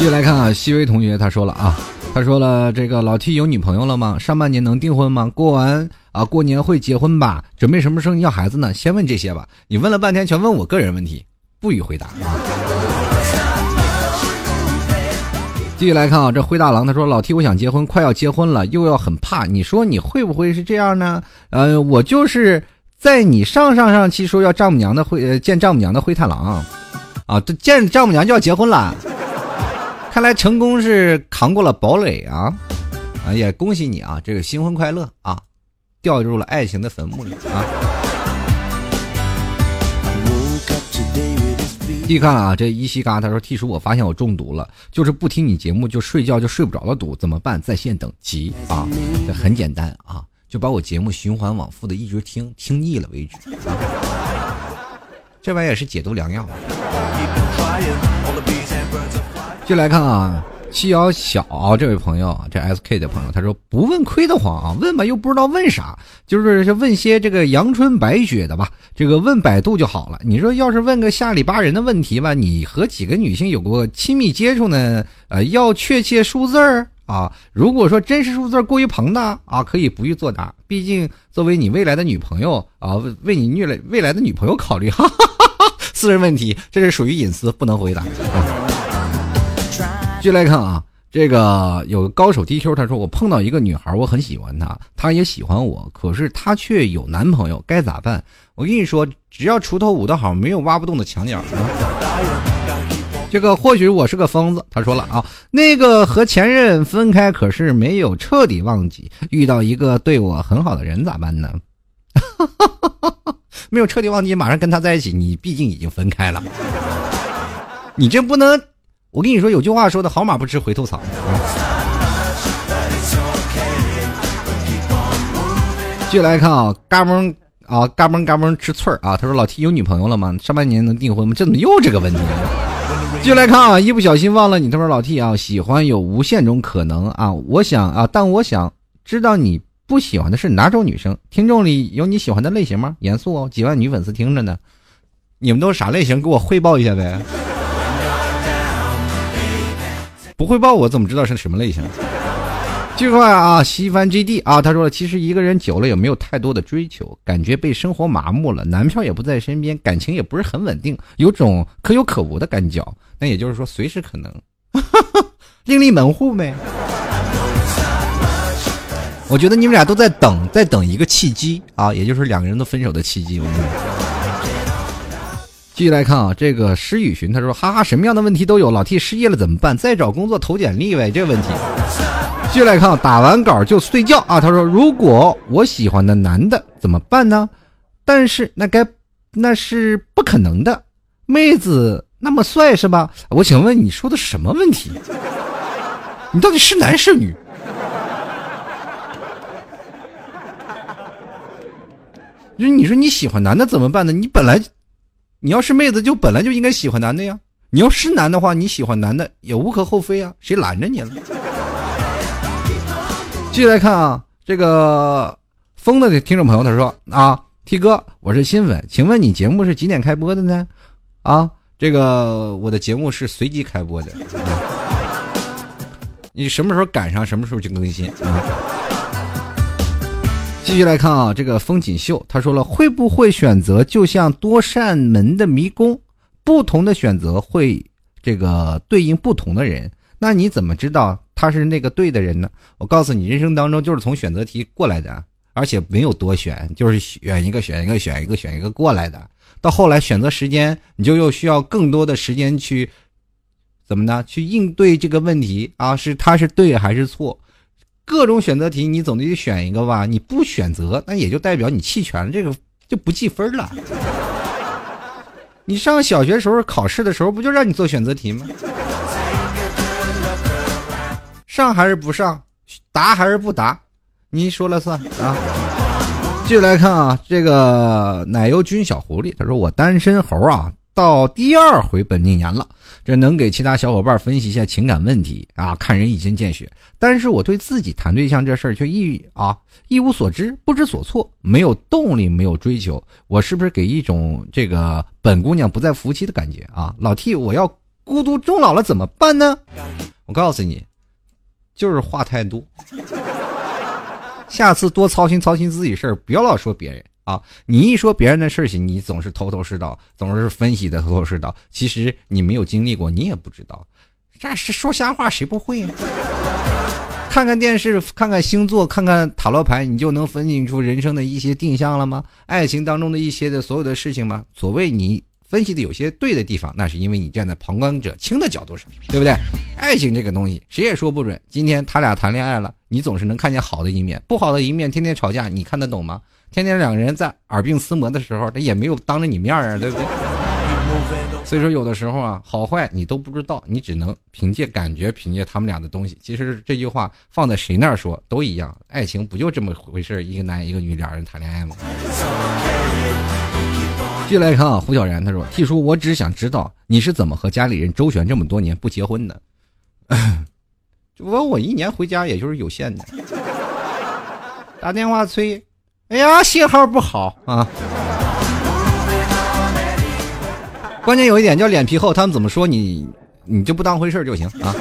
继续来看啊，细微同学他说了啊。他说了：“这个老 T 有女朋友了吗？上半年能订婚吗？过完啊，过年会结婚吧？准备什么时候要孩子呢？先问这些吧。你问了半天，全问我个人问题，不予回答。”继续来看啊，这灰大狼他说：“老 T，我想结婚，快要结婚了，又要很怕，你说你会不会是这样呢？呃，我就是在你上上上期说要丈母娘的灰见丈母娘的灰太狼，啊，这见丈母娘就要结婚了。”看来成功是扛过了堡垒啊，啊也恭喜你啊，这个新婚快乐啊，掉入了爱情的坟墓里啊。一看啊，这依西嘎他说 T 叔，我发现我中毒了，就是不听你节目就睡觉就睡不着的毒，怎么办？在线等急啊，这很简单啊，就把我节目循环往复的一直听，听腻了为止。这玩意也是解毒良药。就来看啊，七幺小这位朋友，这 S K 的朋友，他说不问亏得慌啊，问吧又不知道问啥，就是问些这个阳春白雪的吧，这个问百度就好了。你说要是问个下里巴人的问题吧，你和几个女性有过亲密接触呢？呃，要确切数字儿啊。如果说真实数字过于庞大啊，可以不予作答。毕竟作为你未来的女朋友啊，为你虐了未来的女朋友考虑，哈哈哈哈私人问题，这是属于隐私，不能回答。继续来看啊，这个有个高手 DQ，他说我碰到一个女孩，我很喜欢她，她也喜欢我，可是她却有男朋友，该咋办？我跟你说，只要锄头舞得好，没有挖不动的墙角。这个或许我是个疯子，他说了啊，那个和前任分开，可是没有彻底忘记，遇到一个对我很好的人咋办呢？没有彻底忘记，马上跟他在一起，你毕竟已经分开了，你这不能。我跟你说，有句话说的好，马不吃回头草。继续来看啊，嘎嘣啊，嘎嘣嘎嘣吃脆儿啊。他说：“老 T 有女朋友了吗？上半年能订婚吗？这怎么又这个问题？”继续来看啊，一不小心忘了你。他说：“老 T 啊，喜欢有无限种可能啊。我想啊，但我想知道你不喜欢的是哪种女生？听众里有你喜欢的类型吗？严肃哦，几万女粉丝听着呢。你们都是啥类型？给我汇报一下呗。”不汇报我怎么知道是什么类型？这块啊，西番 GD 啊，他说了，其实一个人久了也没有太多的追求，感觉被生活麻木了，男票也不在身边，感情也不是很稳定，有种可有可无的感觉。那也就是说，随时可能 另立门户呗。我觉得你们俩都在等，在等一个契机啊，也就是两个人都分手的契机。继续来看啊，这个施雨寻他说：“哈哈，什么样的问题都有，老 T 失业了怎么办？再找工作投简历呗，这个问题。”继续来看，打完稿就睡觉啊。他说：“如果我喜欢的男的怎么办呢？但是那该那是不可能的，妹子那么帅是吧？我请问你说的什么问题？你到底是男是女？就 是你说你喜欢男的怎么办呢？你本来……你要是妹子，就本来就应该喜欢男的呀。你要是男的话，你喜欢男的也无可厚非啊，谁拦着你了？继续来看啊，这个疯的听众朋友他说啊，T 哥，我是新粉，请问你节目是几点开播的呢？啊，这个我的节目是随机开播的，你什么时候赶上什么时候就更新啊。继续来看啊，这个风景秀他说了，会不会选择就像多扇门的迷宫，不同的选择会这个对应不同的人，那你怎么知道他是那个对的人呢？我告诉你，人生当中就是从选择题过来的，而且没有多选，就是选一个选一个选一个选一个过来的。到后来选择时间，你就又需要更多的时间去怎么呢？去应对这个问题啊，是他是对还是错？各种选择题，你总得选一个吧？你不选择，那也就代表你弃权了，这个就不计分了。你上小学时候考试的时候，不就让你做选择题吗？上还是不上？答还是不答？你说了算啊！继续来看啊，这个奶油君小狐狸，他说我单身猴啊。到第二回本命年了，这能给其他小伙伴分析一下情感问题啊？看人一针见血，但是我对自己谈对象这事儿却一啊一无所知，不知所措，没有动力，没有追求，我是不是给一种这个本姑娘不再服气的感觉啊？老 T，我要孤独终老了怎么办呢？我告诉你，就是话太多。下次多操心操心自己事儿，不要老说别人啊！你一说别人的事情，你总是头头是道，总是分析的头头是道。其实你没有经历过，你也不知道。这是说瞎话，谁不会呀？看看电视，看看星座，看看塔罗牌，你就能分析出人生的一些定向了吗？爱情当中的一些的所有的事情吗？所谓你。分析的有些对的地方，那是因为你站在旁观者清的角度上，对不对？爱情这个东西，谁也说不准。今天他俩谈恋爱了，你总是能看见好的一面，不好的一面，天天吵架，你看得懂吗？天天两个人在耳鬓厮磨的时候，他也没有当着你面啊，对不对？所以说，有的时候啊，好坏你都不知道，你只能凭借感觉，凭借他们俩的东西。其实这句话放在谁那儿说都一样，爱情不就这么回事？一个男一个女，俩人谈恋爱吗？继续来看啊，胡小然他说：“T 叔，我只想知道你是怎么和家里人周旋这么多年不结婚的？我我一年回家也就是有限的，打电话催，哎呀，信号不好啊。关键有一点叫脸皮厚，他们怎么说你，你就不当回事就行啊。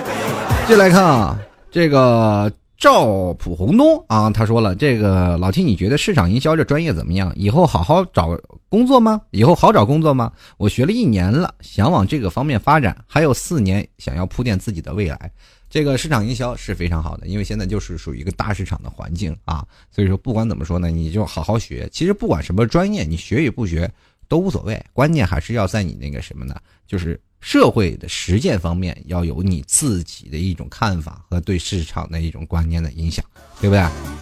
继续来看啊，这个。”赵普红东啊，他说了：“这个老七，你觉得市场营销这专业怎么样？以后好好找工作吗？以后好找工作吗？我学了一年了，想往这个方面发展，还有四年想要铺垫自己的未来。这个市场营销是非常好的，因为现在就是属于一个大市场的环境啊。所以说，不管怎么说呢，你就好好学。其实不管什么专业，你学与不学都无所谓，关键还是要在你那个什么呢？就是。”社会的实践方面要有你自己的一种看法和对市场的一种观念的影响，对不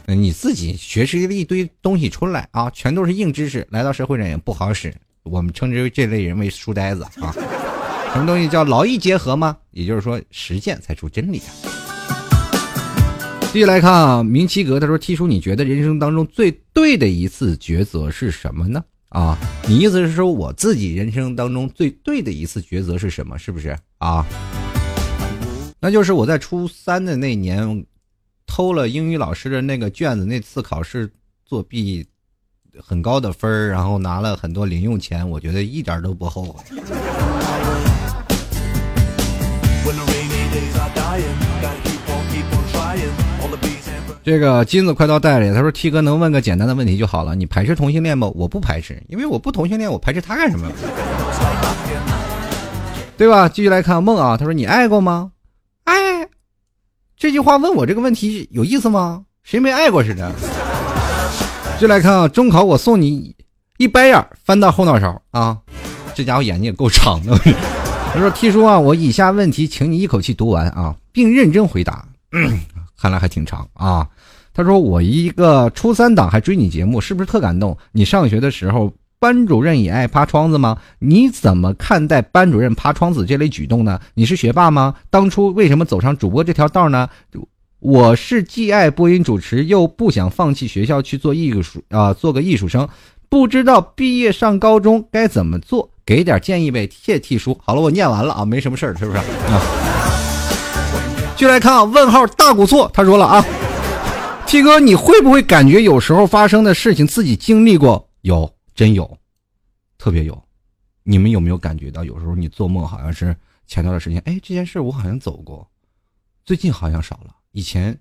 对？你自己学习了一堆东西出来啊，全都是硬知识，来到社会上也不好使。我们称之为这类人为书呆子啊。什么东西叫劳逸结合吗？也就是说，实践才出真理啊。继续来看啊，明七格他说：“T 叔，你觉得人生当中最对的一次抉择是什么呢？”啊，你意思是说我自己人生当中最对的一次抉择是什么？是不是啊？那就是我在初三的那年偷了英语老师的那个卷子，那次考试作弊很高的分儿，然后拿了很多零用钱，我觉得一点都不后悔。这个金子快到袋里，他说：“T 哥能问个简单的问题就好了，你排斥同性恋不？我不排斥，因为我不同性恋，我排斥他干什么？对吧？”继续来看梦啊，他说：“你爱过吗？爱？这句话问我这个问题有意思吗？谁没爱过似的？”就来看啊，中考我送你一白眼翻到后脑勺啊，这家伙眼睛也够长的。他说：“T 叔啊，我以下问题，请你一口气读完啊，并认真回答。”嗯看来还挺长啊。他说：“我一个初三党还追你节目，是不是特感动？你上学的时候，班主任也爱趴窗子吗？你怎么看待班主任趴窗子这类举动呢？你是学霸吗？当初为什么走上主播这条道呢？我是既爱播音主持，又不想放弃学校去做艺术啊，做个艺术生，不知道毕业上高中该怎么做，给点建议呗，谢替叔。好了，我念完了啊，没什么事儿，是不是？啊，就来看啊，问号大古错，他说了啊。” T 哥，你会不会感觉有时候发生的事情自己经历过？有，真有，特别有。你们有没有感觉到，有时候你做梦好像是前段时间，哎，这件事我好像走过，最近好像少了，以前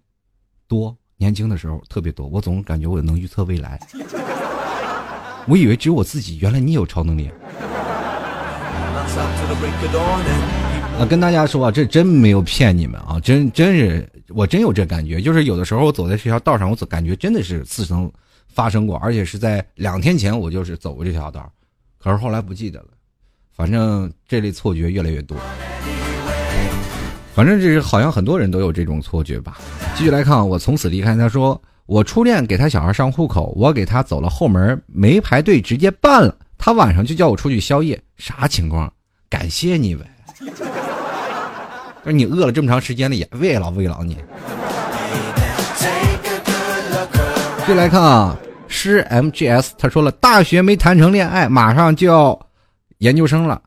多，年轻的时候特别多。我总感觉我能预测未来，我以为只有我自己，原来你有超能力。啊，跟大家说啊，这真没有骗你们啊，真真是我真有这感觉，就是有的时候我走在这条道上，我总感觉真的是似曾发生过，而且是在两天前我就是走过这条道，可是后来不记得了，反正这类错觉越来越多，反正这是好像很多人都有这种错觉吧。继续来看，我从此离开，他说我初恋给他小孩上户口，我给他走了后门，没排队直接办了，他晚上就叫我出去宵夜，啥情况？感谢你呗。那你饿了这么长时间了，也慰劳慰劳你。就来看啊，诗 MGS 他说了，大学没谈成恋爱，马上就要研究生了，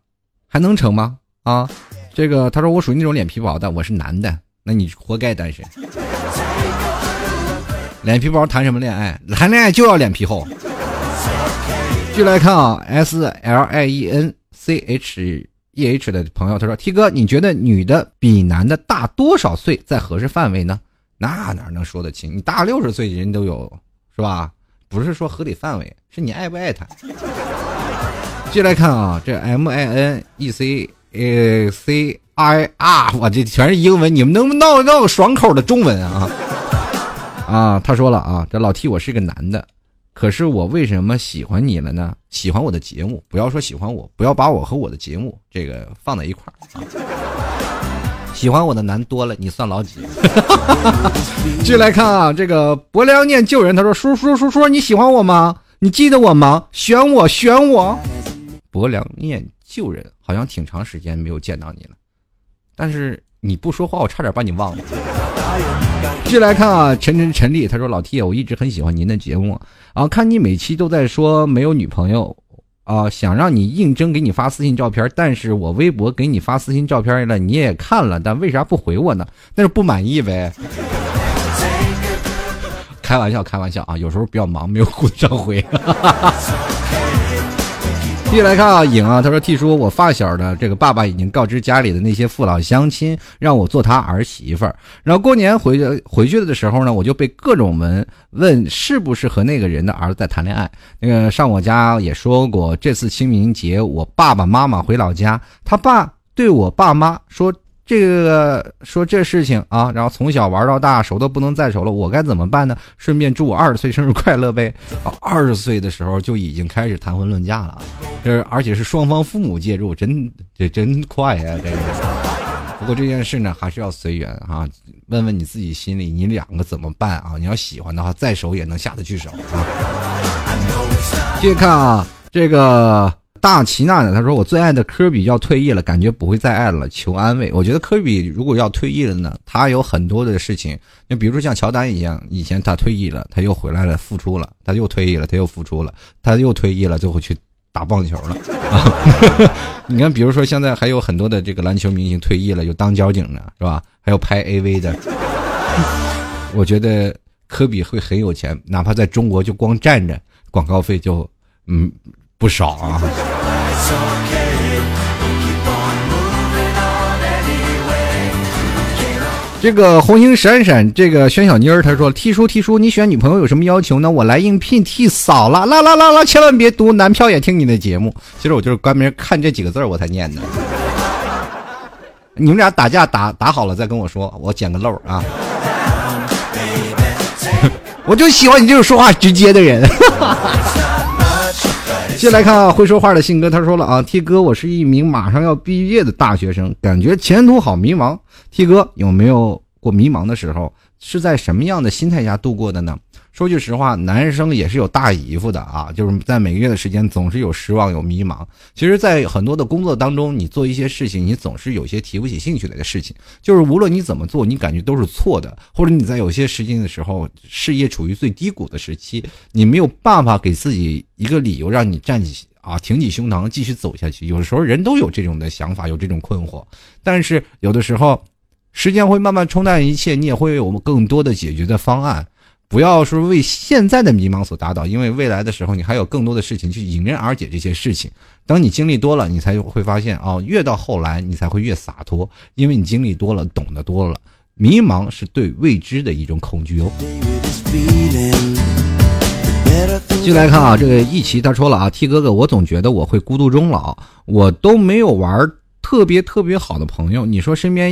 还能成吗？啊，这个他说我属于那种脸皮薄的，我是男的，那你活该单身。脸皮薄谈什么恋爱？谈恋爱就要脸皮厚。就来看啊，S L I E N C H。E H 的朋友他说：“T 哥，你觉得女的比男的大多少岁在合适范围呢？那哪能说得清？你大六十岁人都有，是吧？不是说合理范围，是你爱不爱他。继续来看啊，这 M I N E C A C I R，我这全是英文，你们能不能闹闹个爽口的中文啊？啊，他说了啊，这老 T 我是个男的，可是我为什么喜欢你了呢？喜欢我的节目，不要说喜欢我，不要把我和我的节目这个放在一块儿。喜欢我的男多了，你算老几？继续来看啊，这个薄凉念旧人，他说：“叔叔叔叔，你喜欢我吗？你记得我吗？选我选我。”薄凉念旧人，好像挺长时间没有见到你了，但是你不说话，我差点把你忘了。继续来看啊，陈陈陈丽，他说：“老 T，我一直很喜欢您的节目啊，看你每期都在说没有女朋友。”啊，想让你应征给你发私信照片，但是我微博给你发私信照片了，你也看了，但为啥不回我呢？那是不满意呗。开玩笑，开玩笑啊，有时候比较忙，没有顾得上回。继续来看啊，颖啊，他说：“T 叔，我发小的这个爸爸已经告知家里的那些父老乡亲，让我做他儿媳妇儿。然后过年回回去的时候呢，我就被各种问问是不是和那个人的儿子在谈恋爱。那个上我家也说过，这次清明节我爸爸妈妈回老家，他爸对我爸妈说。”这个说这事情啊，然后从小玩到大，熟都不能再熟了，我该怎么办呢？顺便祝我二十岁生日快乐呗！二十岁的时候就已经开始谈婚论嫁了，这而且是双方父母介入，真这真快呀！这个。不过这件事呢，还是要随缘啊。问问你自己心里，你两个怎么办啊？你要喜欢的话，再熟也能下得去手啊。继续看啊，这个。大齐娜呢？他说：“我最爱的科比要退役了，感觉不会再爱了，求安慰。”我觉得科比如果要退役了呢，他有很多的事情，就比如说像乔丹一样，以前他退役了，他又回来了，复出了，他又退役了，他又复出了，他又退役了，就会去打棒球了啊！你看，比如说现在还有很多的这个篮球明星退役了，有当交警的，是吧？还有拍 AV 的。我觉得科比会很有钱，哪怕在中国就光站着，广告费就嗯。不少啊！这个红星闪闪，这个轩小妮儿，她说：“T 叔，T 叔，你选女朋友有什么要求呢？我来应聘替嫂了。”啦啦啦啦，千万别读，男票也听你的节目。其实我就是关门看这几个字我才念的。你们俩打架打打好了再跟我说，我捡个漏啊！我就喜欢你这种说话直接的人。接下来看啊，会说话的信哥，他说了啊，T 哥，我是一名马上要毕业的大学生，感觉前途好迷茫。T 哥有没有过迷茫的时候？是在什么样的心态下度过的呢？说句实话，男生也是有大姨夫的啊，就是在每个月的时间总是有失望有迷茫。其实，在很多的工作当中，你做一些事情，你总是有些提不起兴趣来的事情，就是无论你怎么做，你感觉都是错的，或者你在有些时间的时候，事业处于最低谷的时期，你没有办法给自己一个理由让你站起啊，挺起胸膛继续走下去。有的时候人都有这种的想法，有这种困惑，但是有的时候，时间会慢慢冲淡一切，你也会有更多的解决的方案。不要说为现在的迷茫所打倒，因为未来的时候你还有更多的事情去迎刃而解这些事情。等你经历多了，你才会发现哦，越到后来你才会越洒脱，因为你经历多了，懂得多了。迷茫是对未知的一种恐惧哦。继续来看啊，这个一奇他说了啊，T 哥哥，我总觉得我会孤独终老，我都没有玩特别特别好的朋友。你说身边，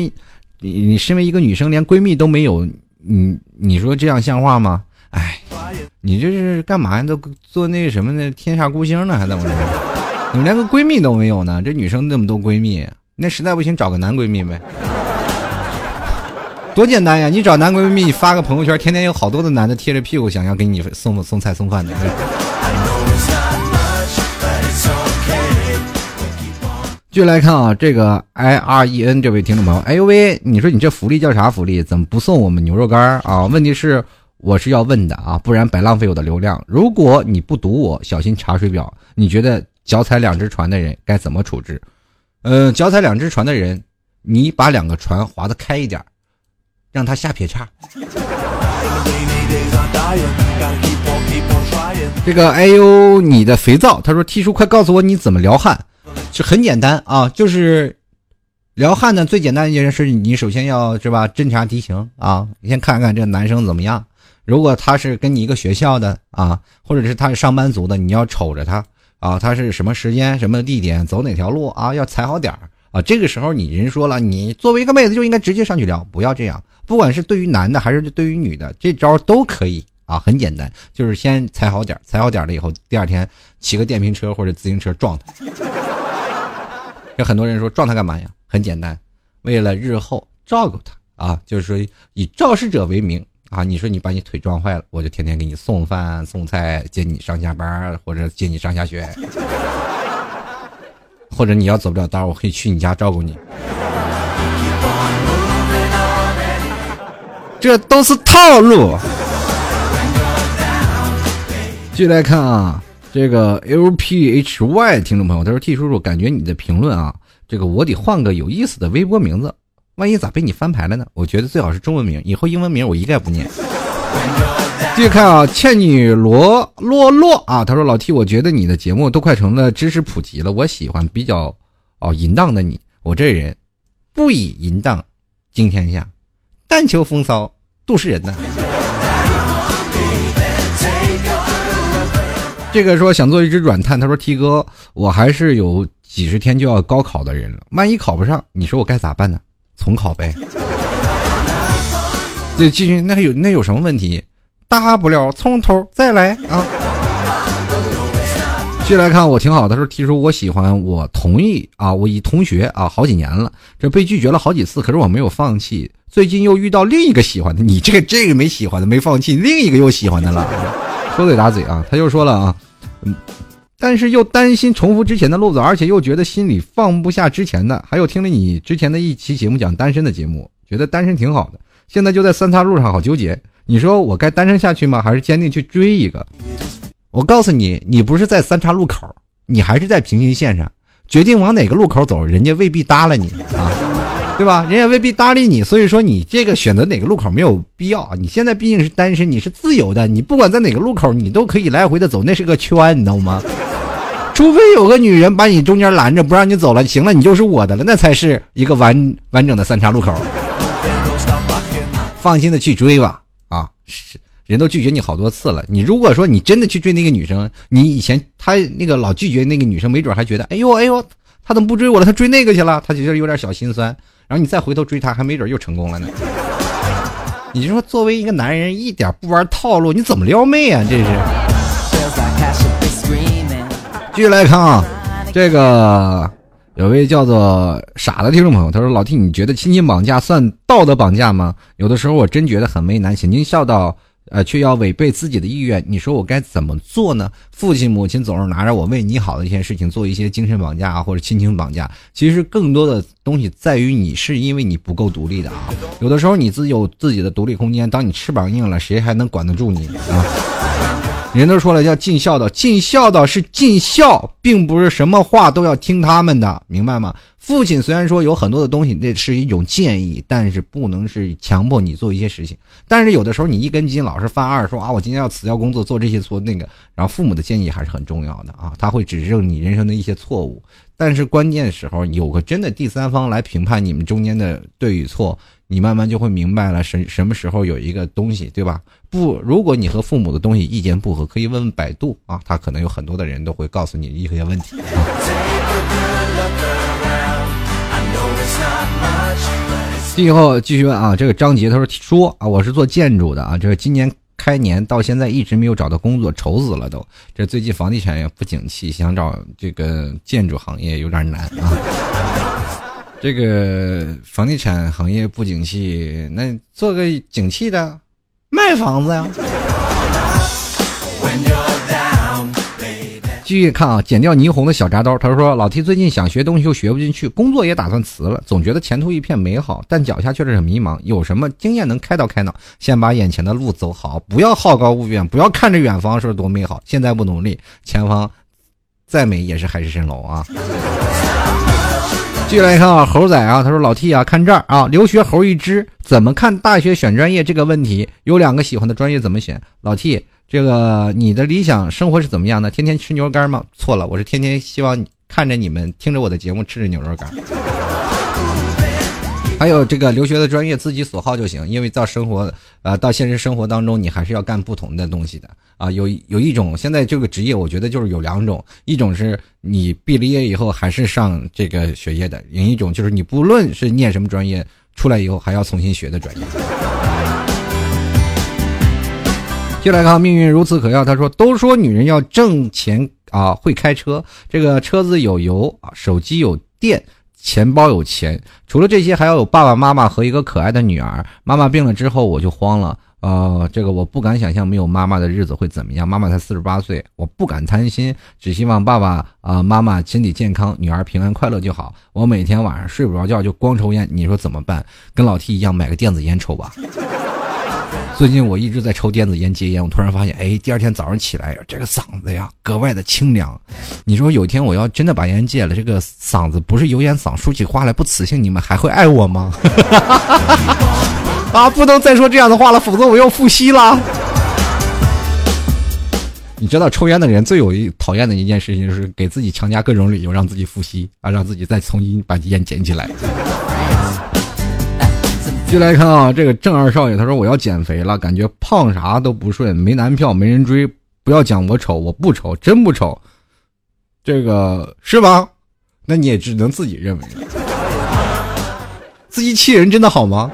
你你身为一个女生，连闺蜜都没有。你你说这样像话吗？哎，你这是干嘛呀？都做那什么呢？天下孤星呢？还怎么着？你们连个闺蜜都没有呢？这女生那么多闺蜜，那实在不行找个男闺蜜呗，多简单呀！你找男闺蜜，你发个朋友圈，天天有好多的男的贴着屁股想要给你送送菜送饭的。继续来看啊，这个 I R E N 这位听众朋友，哎呦喂，你说你这福利叫啥福利？怎么不送我们牛肉干啊？问题是我是要问的啊，不然白浪费我的流量。如果你不读我，小心查水表。你觉得脚踩两只船的人该怎么处置？呃，脚踩两只船的人，你把两个船划得开一点，让他下撇叉。这个哎呦，你的肥皂，他说 T 叔快告诉我你怎么撩汉。就很简单啊，就是撩汉呢，最简单一件事，你首先要是吧，侦查敌情啊，你先看看这个男生怎么样。如果他是跟你一个学校的啊，或者是他是上班族的，你要瞅着他啊，他是什么时间、什么地点、走哪条路啊，要踩好点儿啊。这个时候你人说了，你作为一个妹子就应该直接上去聊，不要这样。不管是对于男的还是对于女的，这招都可以啊，很简单，就是先踩好点儿，踩好点儿了以后，第二天骑个电瓶车或者自行车撞他。有很多人说撞他干嘛呀？很简单，为了日后照顾他啊，就是说以肇事者为名啊。你说你把你腿撞坏了，我就天天给你送饭送菜，接你上下班或者接你上下学，或者你要走不了道，我可以去你家照顾你。这都是套路。继续来看啊，这个 LPHY 听众朋友，他说：“T 叔叔，感觉你的评论啊。”这个我得换个有意思的微博名字，万一咋被你翻牌了呢？我觉得最好是中文名，以后英文名我一概不念。继续看啊，倩女罗洛洛啊，他说老 T，我觉得你的节目都快成了知识普及了，我喜欢比较哦淫荡的你，我这人不以淫荡惊天下，但求风骚度世人呢。这个说想做一只软炭，他说 T 哥，我还是有。几十天就要高考的人了，万一考不上，你说我该咋办呢？重考呗。这继续，那有那有什么问题？大不了从头再来啊。继续来看，我挺好的说提出我喜欢，我同意啊。我一同学啊，好几年了，这被拒绝了好几次，可是我没有放弃。最近又遇到另一个喜欢的，你这个这个没喜欢的没放弃，另一个又喜欢的了。说嘴打嘴啊，他又说了啊，嗯。但是又担心重复之前的路子，而且又觉得心里放不下之前的。还有听了你之前的一期节目讲单身的节目，觉得单身挺好的。现在就在三岔路上，好纠结。你说我该单身下去吗？还是坚定去追一个？我告诉你，你不是在三岔路口，你还是在平行线上。决定往哪个路口走，人家未必搭理你啊，对吧？人家未必搭理你。所以说，你这个选择哪个路口没有必要啊。你现在毕竟是单身，你是自由的，你不管在哪个路口，你都可以来回的走，那是个圈，你知道吗？除非有个女人把你中间拦着不让你走了，行了，你就是我的了，那才是一个完完整的三岔路口。放心的去追吧，啊，人都拒绝你好多次了。你如果说你真的去追那个女生，你以前他那个老拒绝那个女生，没准还觉得，哎呦哎呦，他怎么不追我了？他追那个去了，他其实有点小心酸。然后你再回头追她，还没准又成功了呢。你就说作为一个男人，一点不玩套路，你怎么撩妹啊？这是。继续来看啊，这个有位叫做傻的听众朋友，他说：“老弟你觉得亲情绑架算道德绑架吗？有的时候我真觉得很为难，请您笑道，呃，却要违背自己的意愿，你说我该怎么做呢？父亲母亲总是拿着我为你好的一些事情做一些精神绑架啊，或者亲情绑架。其实更多的东西在于你是因为你不够独立的啊。有的时候你自己有自己的独立空间，当你翅膀硬了，谁还能管得住你啊？”人都说了，要尽孝道，尽孝道是尽孝，并不是什么话都要听他们的，明白吗？父亲虽然说有很多的东西，那是一种建议，但是不能是强迫你做一些事情。但是有的时候你一根筋，老是犯二，说啊，我今天要辞掉工作，做这些做那个，然后父母的建议还是很重要的啊，他会指正你人生的一些错误。但是关键时候有个真的第三方来评判你们中间的对与错。你慢慢就会明白了，什什么时候有一个东西，对吧？不，如果你和父母的东西意见不合，可以问问百度啊，他可能有很多的人都会告诉你一些问题。最后继续问啊，这个张杰他说说啊，我是做建筑的啊，这个今年开年到现在一直没有找到工作，愁死了都。这最近房地产也不景气，想找这个建筑行业有点难啊。这个房地产行业不景气，那做个景气的，卖房子呀。继续看啊，剪掉霓虹的小铡刀。他说：“老 T 最近想学东西又学不进去，工作也打算辞了，总觉得前途一片美好，但脚下却是很迷茫。有什么经验能开导开导？先把眼前的路走好，不要好高骛远，不要看着远方说多美好，现在不努力，前方再美也是海市蜃楼啊。”继续来看啊，猴仔啊，他说老 T 啊，看这儿啊，留学猴一只，怎么看大学选专业这个问题？有两个喜欢的专业怎么选？老 T，这个你的理想生活是怎么样的？天天吃牛肉干吗？错了，我是天天希望看着你们听着我的节目吃着牛肉干。还有这个留学的专业自己所好就行，因为到生活，呃，到现实生活当中，你还是要干不同的东西的啊。有有一种现在这个职业，我觉得就是有两种，一种是你毕了业以后还是上这个学业的，另一种就是你不论是念什么专业，出来以后还要重新学的专业。就来看命运如此可笑，他说都说女人要挣钱啊，会开车，这个车子有油啊，手机有电。钱包有钱，除了这些，还要有爸爸妈妈和一个可爱的女儿。妈妈病了之后，我就慌了。呃，这个我不敢想象没有妈妈的日子会怎么样。妈妈才四十八岁，我不敢贪心，只希望爸爸啊妈妈身体健康，女儿平安快乐就好。我每天晚上睡不着觉就光抽烟，你说怎么办？跟老 T 一样买个电子烟抽吧。最近我一直在抽电子烟戒烟，我突然发现，哎，第二天早上起来，这个嗓子呀格外的清凉。你说有一天我要真的把烟戒了，这个嗓子不是油烟嗓，说起话来不磁性，你们还会爱我吗？啊，不能再说这样的话了，否则我要复吸了。你知道抽烟的人最有一讨厌的一件事情，就是给自己强加各种理由，让自己复吸啊，让自己再重新把烟捡起来。进来看啊，这个郑二少爷他说我要减肥了，感觉胖啥都不顺，没男票，没人追。不要讲我丑，我不丑，真不丑。这个是吧？那你也只能自己认为。自欺欺人真的好吗？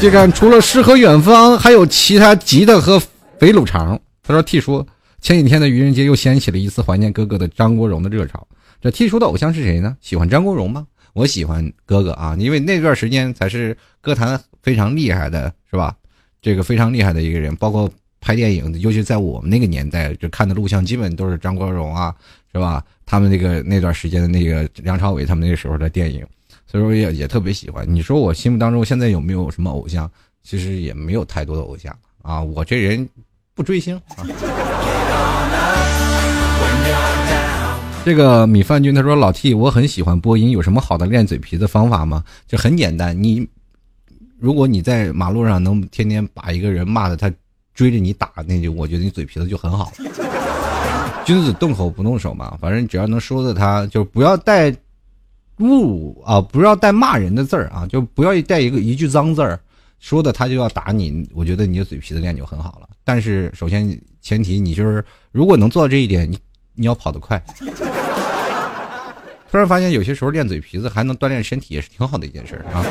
就看除了诗和远方，还有其他吉他和肥卤肠。他说 T 叔前几天的愚人节又掀起了一次怀念哥哥的张国荣的热潮。这 T 叔的偶像是谁呢？喜欢张国荣吗？我喜欢哥哥啊，因为那段时间才是歌坛非常厉害的，是吧？这个非常厉害的一个人，包括拍电影，尤其在我们那个年代，就看的录像基本都是张国荣啊，是吧？他们那个那段时间的那个梁朝伟他们那个时候的电影，所以说也也特别喜欢。你说我心目当中现在有没有什么偶像？其实也没有太多的偶像啊，我这人不追星啊。这个米饭君他说：“老 T，我很喜欢播音，有什么好的练嘴皮子方法吗？就很简单，你如果你在马路上能天天把一个人骂的他追着你打，那就我觉得你嘴皮子就很好。君子动口不动手嘛，反正只要能说的他，就不要带侮辱啊，不要带骂人的字儿啊，就不要带一个一句脏字儿，说的他就要打你。我觉得你的嘴皮子练就很好了。但是首先前提你就是如果能做到这一点，你。”你要跑得快，突然发现有些时候练嘴皮子还能锻炼身体，也是挺好的一件事啊。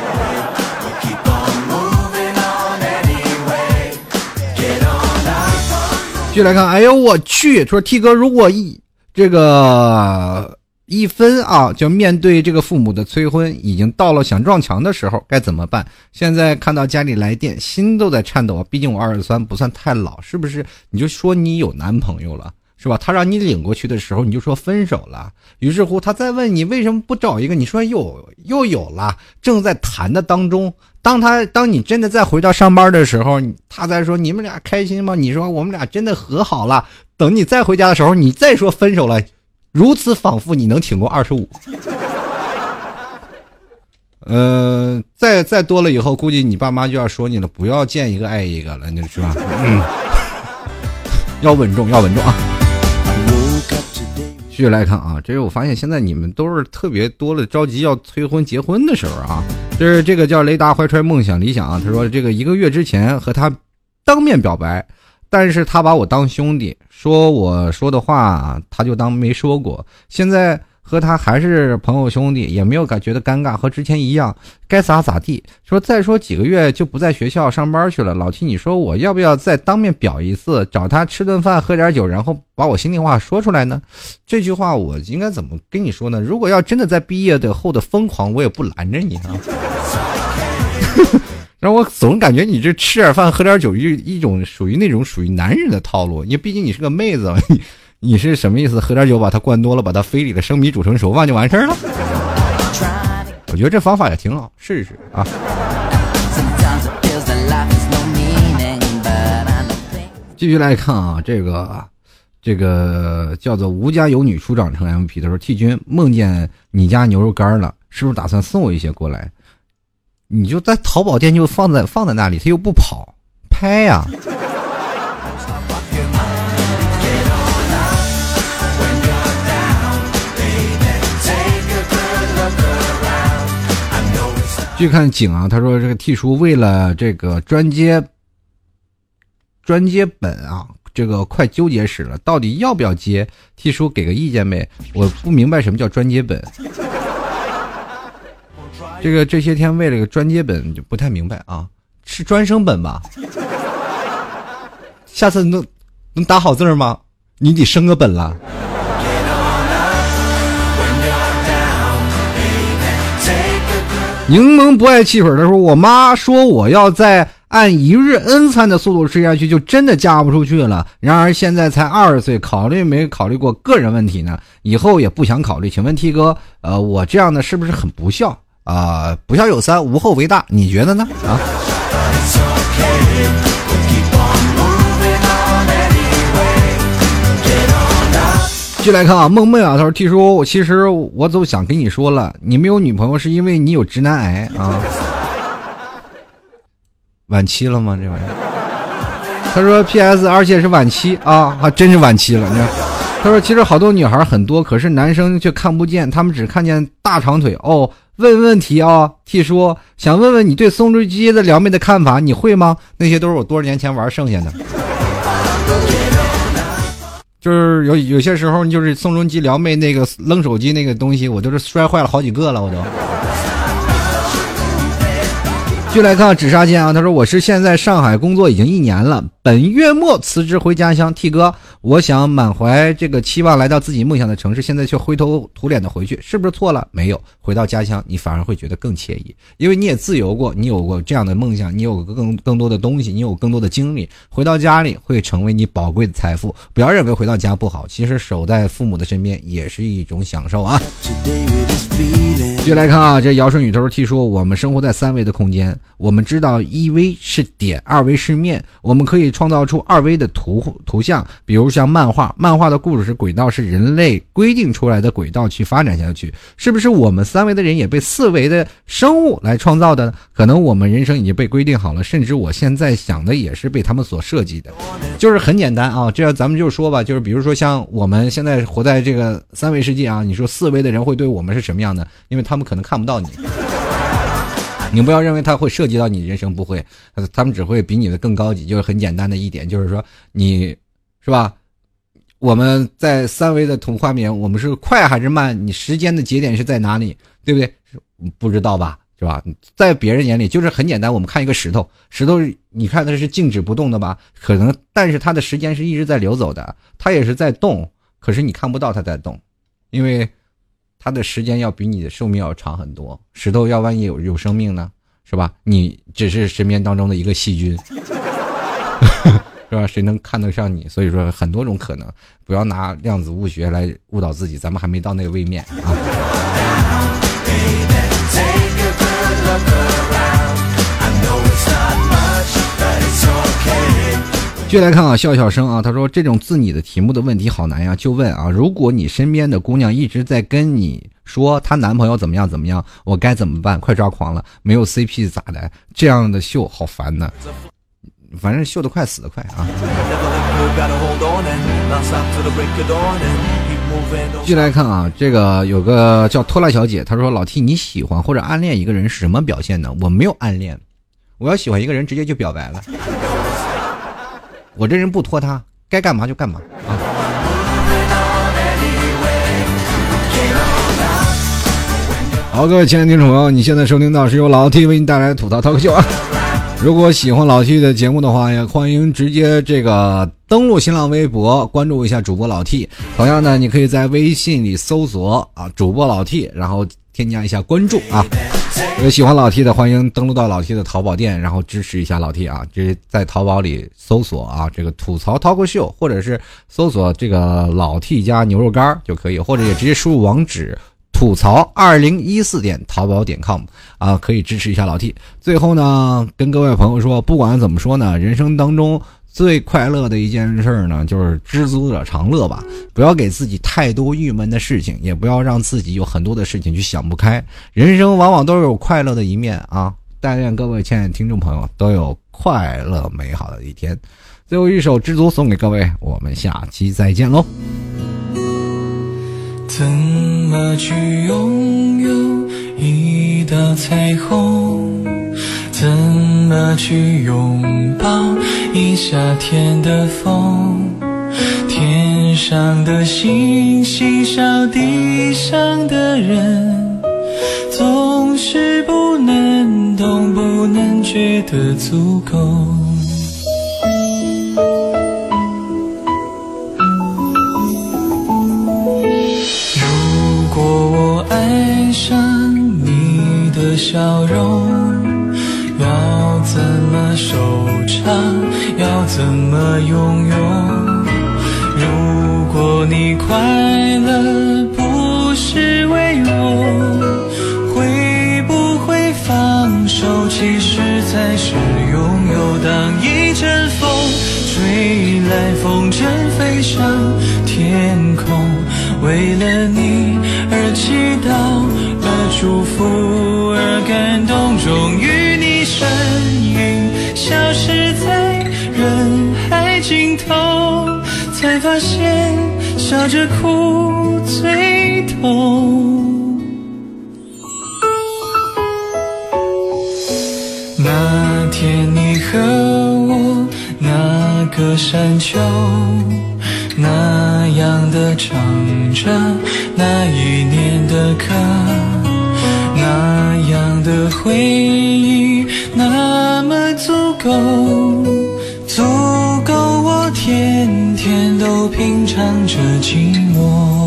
继续来看，哎呦我去！说 T 哥，如果一这个一分啊，就面对这个父母的催婚，已经到了想撞墙的时候，该怎么办？现在看到家里来电，心都在颤抖啊！毕竟我二十三，不算太老，是不是？你就说你有男朋友了。是吧？他让你领过去的时候，你就说分手了。于是乎，他再问你为什么不找一个，你说又又有了，正在谈的当中。当他当你真的再回到上班的时候，他再说你们俩开心吗？你说我们俩真的和好了。等你再回家的时候，你再说分手了，如此仿佛你能挺过二十五。嗯，再再多了以后，估计你爸妈就要说你了，不要见一个爱一个了，你是吧？嗯，要稳重，要稳重啊。继续来看啊，这是我发现现在你们都是特别多了着急要催婚结婚的时候啊。就是这个叫雷达怀揣梦想理想啊，他说这个一个月之前和他当面表白，但是他把我当兄弟，说我说的话他就当没说过。现在。和他还是朋友兄弟，也没有感觉得尴尬，和之前一样，该咋咋地。说再说几个月就不在学校上班去了。老七，你说我要不要再当面表一次，找他吃顿饭，喝点酒，然后把我心里话说出来呢？这句话我应该怎么跟你说呢？如果要真的在毕业的后的疯狂，我也不拦着你啊。让我总感觉你这吃点饭喝点酒，一一种属于那种属于男人的套路。你毕竟你是个妹子。你是什么意思？喝点酒把它灌多了，把它肥里的生米煮成熟饭就完事儿了？我觉得这方法也挺好，试试啊。继续来看啊，这个这个叫做吴家有女初长成 MP 的时候，T 君梦见你家牛肉干了，是不是打算送我一些过来？你就在淘宝店就放在放在那里，他又不跑，拍呀。续看景啊，他说这个 T 叔为了这个专接专接本啊，这个快纠结死了，到底要不要接？T 叔给个意见呗，我不明白什么叫专接本。这个这些天为了个专接本就不太明白啊，是专升本吧？下次能能打好字吗？你得升个本了。柠檬不爱汽水的时候，我妈说我要再按一日 n 餐的速度吃下去，就真的嫁不出去了。然而现在才二十岁，考虑没考虑过个人问题呢？以后也不想考虑。请问 T 哥，呃，我这样的是不是很不孝啊？不孝有三，无后为大，你觉得呢？啊？继续来看啊，梦梦啊，他说：“T 叔，其实我都想跟你说了，你没有女朋友是因为你有直男癌啊，晚期了吗？这玩意儿？”他说：“P.S. 而且是晚期啊，还真是晚期了。”你看，他说：“其实好多女孩很多，可是男生却看不见，他们只看见大长腿哦。”问问题啊，T 叔想问问你对宋仲基的撩妹的看法，你会吗？那些都是我多少年前玩剩下的。就是有有些时候，就是宋仲基撩妹那个扔手机那个东西，我都是摔坏了好几个了，我都。就来看紫砂剑啊，他说我是现在上海工作已经一年了，本月末辞职回家乡。T 哥，我想满怀这个期望来到自己梦想的城市，现在却灰头土脸的回去，是不是错了？没有，回到家乡你反而会觉得更惬意，因为你也自由过，你有过这样的梦想，你有更更多的东西，你有更多的经历，回到家里会成为你宝贵的财富。不要认为回到家不好，其实守在父母的身边也是一种享受啊。继续来看啊，这尧舜女头 T 说，我们生活在三维的空间。我们知道一维是点，二维是面，我们可以创造出二维的图图像，比如像漫画，漫画的故事是轨道，是人类规定出来的轨道去发展下去，是不是我们三维的人也被四维的生物来创造的？可能我们人生已经被规定好了，甚至我现在想的也是被他们所设计的，就是很简单啊，这样咱们就说吧，就是比如说像我们现在活在这个三维世界啊，你说四维的人会对我们是什么样的？因为他们可能看不到你。你不要认为他会涉及到你人生，不会，他们只会比你的更高级。就是很简单的一点，就是说你，是吧？我们在三维的图画面，我们是快还是慢？你时间的节点是在哪里？对不对？不知道吧？是吧？在别人眼里就是很简单。我们看一个石头，石头你看它是静止不动的吧？可能，但是它的时间是一直在流走的，它也是在动，可是你看不到它在动，因为。它的时间要比你的寿命要长很多。石头要万一有有生命呢，是吧？你只是身边当中的一个细菌，是吧？谁能看得上你？所以说很多种可能，不要拿量子物学来误导自己。咱们还没到那个位面啊。继续来看啊，笑笑声啊，他说这种自拟的题目的问题好难呀，就问啊，如果你身边的姑娘一直在跟你说她男朋友怎么样怎么样，我该怎么办？快抓狂了，没有 CP 咋的？这样的秀好烦呢，反正秀得快死得快啊。继续来看啊，这个有个叫拖拉小姐，她说老 T 你喜欢或者暗恋一个人是什么表现呢？我没有暗恋，我要喜欢一个人直接就表白了。我这人不拖沓，该干嘛就干嘛啊！好，各位亲爱的听众朋友，你现在收听到是由老 T 为你带来的吐槽脱口秀啊！如果喜欢老 T 的节目的话，也欢迎直接这个登录新浪微博关注一下主播老 T。同样呢，你可以在微信里搜索啊主播老 T，然后添加一下关注啊。有喜欢老 T 的，欢迎登录到老 T 的淘宝店，然后支持一下老 T 啊！这在淘宝里搜索啊，这个吐槽脱口秀，或者是搜索这个老 T 家牛肉干就可以，或者也直接输入网址吐槽二零一四点淘宝点 com 啊，可以支持一下老 T。最后呢，跟各位朋友说，不管怎么说呢，人生当中。最快乐的一件事呢，就是知足者常乐吧。不要给自己太多郁闷的事情，也不要让自己有很多的事情去想不开。人生往往都有快乐的一面啊！但愿各位亲爱的听众朋友都有快乐美好的一天。最后一首《知足》送给各位，我们下期再见喽。怎么去拥有？一道彩虹，怎么去拥抱一夏天的风？天上的星星笑地上的人，总是不能懂，不能觉得足够。如果我爱上你的笑容怎么收场？要怎么拥有？如果你快乐不是为我，会不会放手？其实才是拥有。当一阵风吹来，风筝飞上天空，为了你而祈祷，而祝福。而感动，终于你身消失在人海尽头，才发现笑着哭最痛。那天你和我，那个山丘，那样的唱着那一年的歌。那样的回忆，够，足够我天天都品尝着寂寞。